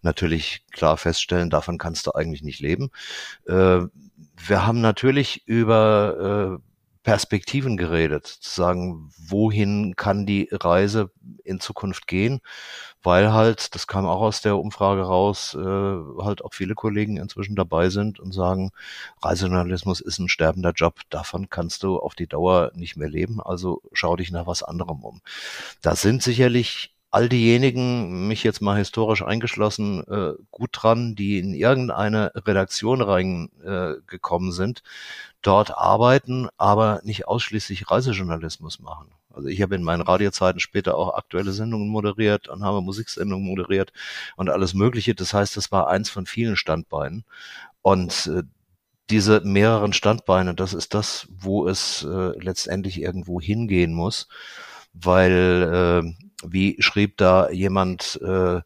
natürlich klar feststellen, davon kannst du eigentlich nicht leben. Wir haben natürlich über Perspektiven geredet, zu sagen, wohin kann die Reise in Zukunft gehen, weil halt, das kam auch aus der Umfrage raus, äh, halt auch viele Kollegen inzwischen dabei sind und sagen, Reisejournalismus ist ein sterbender Job, davon kannst du auf die Dauer nicht mehr leben, also schau dich nach was anderem um. Da sind sicherlich all diejenigen, mich jetzt mal historisch eingeschlossen, äh, gut dran, die in irgendeine Redaktion reingekommen äh, sind, dort arbeiten, aber nicht ausschließlich Reisejournalismus machen. Also ich habe in meinen Radiozeiten später auch aktuelle Sendungen moderiert und habe Musiksendungen moderiert und alles Mögliche. Das heißt, das war eins von vielen Standbeinen. Und äh, diese mehreren Standbeine, das ist das, wo es äh, letztendlich irgendwo hingehen muss, weil, äh, wie schrieb da jemand, äh,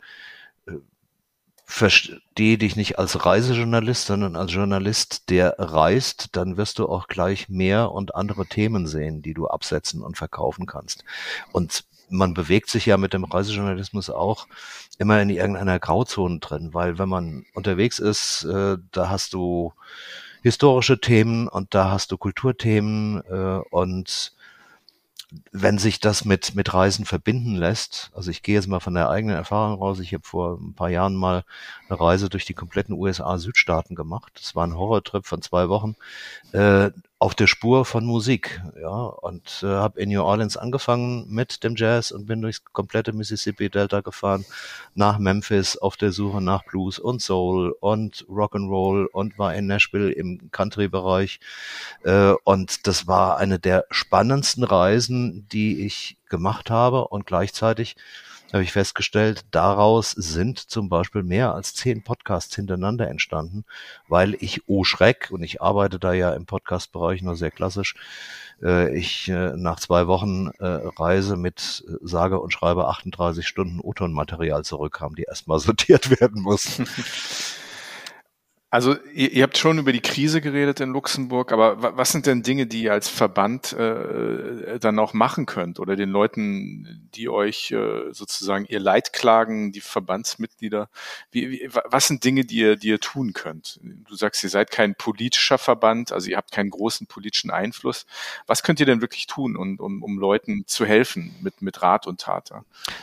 verstehe dich nicht als Reisejournalist, sondern als Journalist, der reist, dann wirst du auch gleich mehr und andere Themen sehen, die du absetzen und verkaufen kannst. Und man bewegt sich ja mit dem Reisejournalismus auch immer in irgendeiner Grauzone drin, weil wenn man unterwegs ist, äh, da hast du historische Themen und da hast du Kulturthemen äh, und wenn sich das mit, mit Reisen verbinden lässt, also ich gehe jetzt mal von der eigenen Erfahrung raus, ich habe vor ein paar Jahren mal eine Reise durch die kompletten USA-Südstaaten gemacht. Das war ein Horrortrip von zwei Wochen. Äh, auf der Spur von Musik, ja, und äh, habe in New Orleans angefangen mit dem Jazz und bin durchs komplette Mississippi Delta gefahren, nach Memphis auf der Suche nach Blues und Soul und Rock'n'Roll und war in Nashville im Country-Bereich äh, und das war eine der spannendsten Reisen, die ich gemacht habe und gleichzeitig habe ich festgestellt, daraus sind zum Beispiel mehr als zehn Podcasts hintereinander entstanden, weil ich, oh Schreck, und ich arbeite da ja im Podcast-Bereich nur sehr klassisch, äh, ich äh, nach zwei Wochen äh, Reise mit äh, sage und schreibe 38 Stunden O-Ton-Material zurückkam, die erstmal <laughs> sortiert werden mussten. <laughs> Also ihr, ihr habt schon über die Krise geredet in Luxemburg, aber was sind denn Dinge, die ihr als Verband äh, dann auch machen könnt oder den Leuten, die euch äh, sozusagen ihr Leid klagen, die Verbandsmitglieder, wie, wie, was sind Dinge, die ihr, die ihr tun könnt? Du sagst, ihr seid kein politischer Verband, also ihr habt keinen großen politischen Einfluss. Was könnt ihr denn wirklich tun, um, um, um Leuten zu helfen mit, mit Rat und Tat?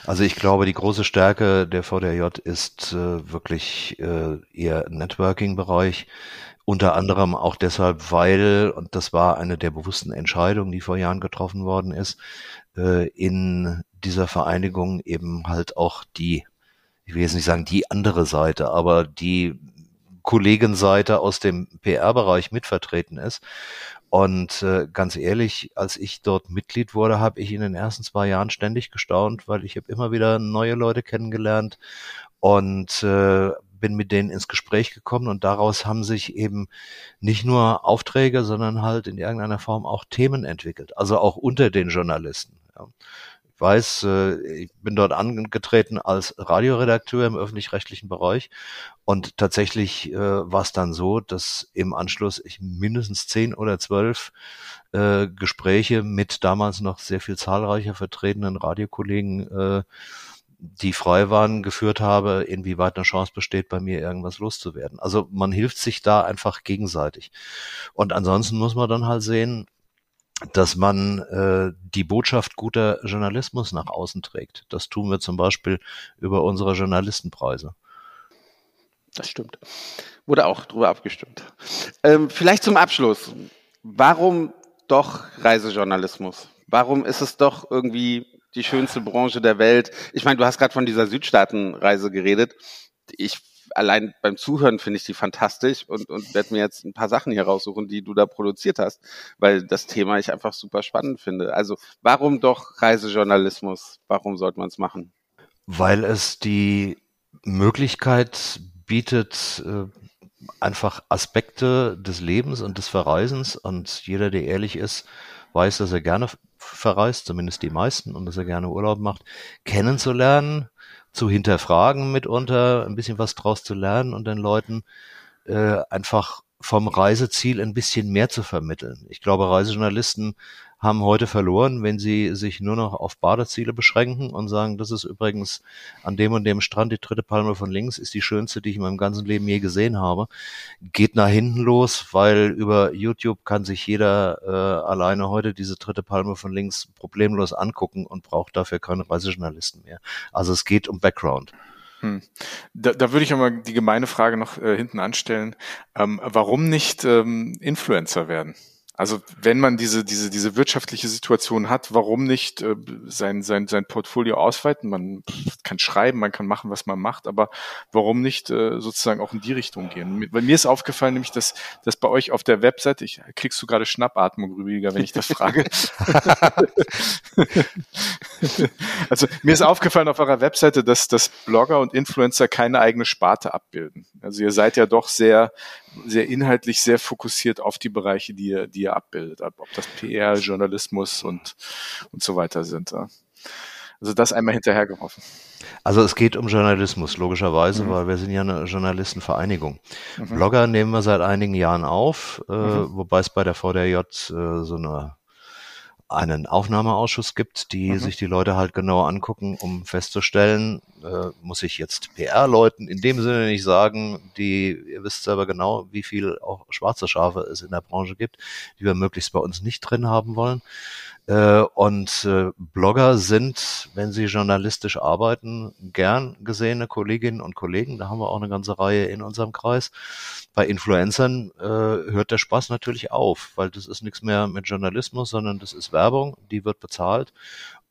Also ich glaube, die große Stärke der VDJ ist äh, wirklich äh, eher Networking Bereich. Unter anderem auch deshalb, weil, und das war eine der bewussten Entscheidungen, die vor Jahren getroffen worden ist, äh, in dieser Vereinigung eben halt auch die, ich will jetzt nicht sagen die andere Seite, aber die Kollegenseite aus dem PR-Bereich mitvertreten ist. Und äh, ganz ehrlich, als ich dort Mitglied wurde, habe ich in den ersten zwei Jahren ständig gestaunt, weil ich habe immer wieder neue Leute kennengelernt und äh, bin mit denen ins Gespräch gekommen und daraus haben sich eben nicht nur Aufträge, sondern halt in irgendeiner Form auch Themen entwickelt, also auch unter den Journalisten. Ja. Ich weiß, äh, ich bin dort angetreten als Radioredakteur im öffentlich-rechtlichen Bereich und tatsächlich äh, war es dann so, dass im Anschluss ich mindestens zehn oder zwölf äh, Gespräche mit damals noch sehr viel zahlreicher vertretenen Radiokollegen die frei waren, geführt habe, inwieweit eine Chance besteht, bei mir irgendwas loszuwerden. Also man hilft sich da einfach gegenseitig. Und ansonsten muss man dann halt sehen, dass man äh, die Botschaft guter Journalismus nach außen trägt. Das tun wir zum Beispiel über unsere Journalistenpreise. Das stimmt. Wurde auch drüber abgestimmt. Ähm, vielleicht zum Abschluss. Warum doch Reisejournalismus? Warum ist es doch irgendwie die schönste Branche der Welt. Ich meine, du hast gerade von dieser Südstaatenreise geredet. Ich allein beim Zuhören finde ich die fantastisch und, und werde mir jetzt ein paar Sachen hier raussuchen, die du da produziert hast, weil das Thema ich einfach super spannend finde. Also warum doch Reisejournalismus? Warum sollte man es machen? Weil es die Möglichkeit bietet, äh, einfach Aspekte des Lebens und des Verreisens und jeder, der ehrlich ist, weiß, dass er gerne verreist, zumindest die meisten, und dass er gerne Urlaub macht, kennenzulernen, zu hinterfragen mitunter, ein bisschen was draus zu lernen und den Leuten äh, einfach vom Reiseziel ein bisschen mehr zu vermitteln. Ich glaube, Reisejournalisten haben heute verloren, wenn sie sich nur noch auf Badeziele beschränken und sagen, das ist übrigens an dem und dem Strand die dritte Palme von links, ist die schönste, die ich in meinem ganzen Leben je gesehen habe. Geht nach hinten los, weil über YouTube kann sich jeder äh, alleine heute diese dritte Palme von links problemlos angucken und braucht dafür keine Reisejournalisten mehr. Also es geht um Background. Hm. Da, da würde ich aber die gemeine Frage noch äh, hinten anstellen. Ähm, warum nicht ähm, Influencer werden? Also wenn man diese, diese, diese wirtschaftliche Situation hat, warum nicht äh, sein, sein, sein Portfolio ausweiten? Man kann schreiben, man kann machen, was man macht, aber warum nicht äh, sozusagen auch in die Richtung gehen? Bei mir ist aufgefallen, nämlich, dass, dass bei euch auf der Website, ich kriegst du gerade Schnappatmung, Rüdiger, wenn ich das frage. <laughs> also mir ist aufgefallen auf eurer Webseite, dass, dass Blogger und Influencer keine eigene Sparte abbilden. Also ihr seid ja doch sehr sehr inhaltlich sehr fokussiert auf die Bereiche, die ihr, die ihr abbildet, ob das PR, Journalismus und, und so weiter sind. Also das einmal hinterhergeworfen. Also es geht um Journalismus, logischerweise, mhm. weil wir sind ja eine Journalistenvereinigung. Mhm. Blogger nehmen wir seit einigen Jahren auf, äh, mhm. wobei es bei der VDJ äh, so eine einen Aufnahmeausschuss gibt, die Mhm. sich die Leute halt genauer angucken, um festzustellen, äh, muss ich jetzt PR-Leuten in dem Sinne nicht sagen, die, ihr wisst selber genau, wie viel auch schwarze Schafe es in der Branche gibt, die wir möglichst bei uns nicht drin haben wollen. Äh, und äh, Blogger sind, wenn sie journalistisch arbeiten, gern gesehene Kolleginnen und Kollegen. Da haben wir auch eine ganze Reihe in unserem Kreis. Bei Influencern äh, hört der Spaß natürlich auf, weil das ist nichts mehr mit Journalismus, sondern das ist Werbung, die wird bezahlt.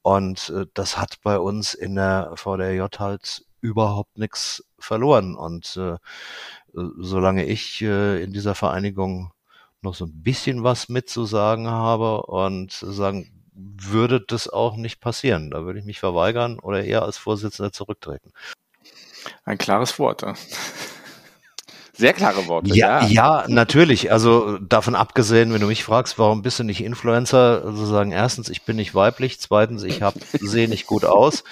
Und äh, das hat bei uns in der VDJ halt überhaupt nichts verloren. Und äh, solange ich äh, in dieser Vereinigung noch so ein bisschen was mitzusagen habe und sagen, würde das auch nicht passieren. Da würde ich mich verweigern oder eher als Vorsitzender zurücktreten. Ein klares Wort. Ja. Sehr klare Worte. Ja, ja, natürlich. Also davon abgesehen, wenn du mich fragst, warum bist du nicht Influencer? Sozusagen erstens, ich bin nicht weiblich. Zweitens, ich hab, <laughs> sehe nicht gut aus.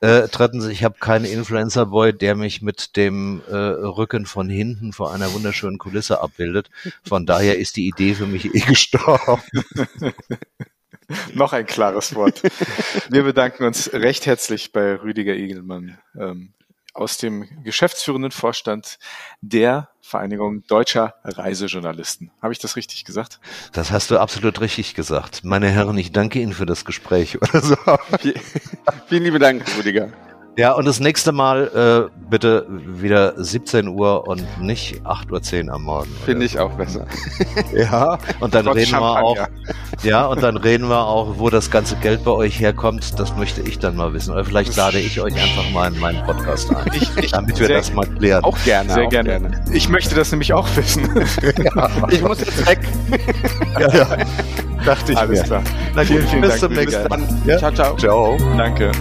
Äh, drittens, ich habe keinen Influencer-Boy, der mich mit dem äh, Rücken von hinten vor einer wunderschönen Kulisse abbildet. Von daher ist die Idee für mich eh <laughs> gestorben. <laughs> Noch ein klares Wort. Wir bedanken uns recht herzlich bei Rüdiger Egelmann ähm, aus dem geschäftsführenden Vorstand der Vereinigung Deutscher Reisejournalisten. Habe ich das richtig gesagt? Das hast du absolut richtig gesagt. Meine Herren, ich danke Ihnen für das Gespräch oder so. Vielen lieben Dank, Rüdiger. Ja, und das nächste Mal äh, bitte wieder 17 Uhr und nicht 8.10 Uhr am Morgen. Finde ich auch besser. <laughs> Ja, und dann Trotz reden wir auch, Champagner. ja, und dann reden wir auch, wo das ganze Geld bei euch herkommt. Das möchte ich dann mal wissen. Oder vielleicht lade ich euch einfach mal in meinen Podcast ein, Ich, ich, damit wir das mal klären. Auch gerne. sehr auch gerne. Ich möchte das nämlich auch wissen. <laughs> <laughs> Ich muss jetzt weg. Ja, ja. Dachte ich Alles mir. klar. Na gut, Vielen, vielen bis Dank, zum Rüdiger. nächsten Mal. Ja. Ciao, ciao. Ciao. Danke.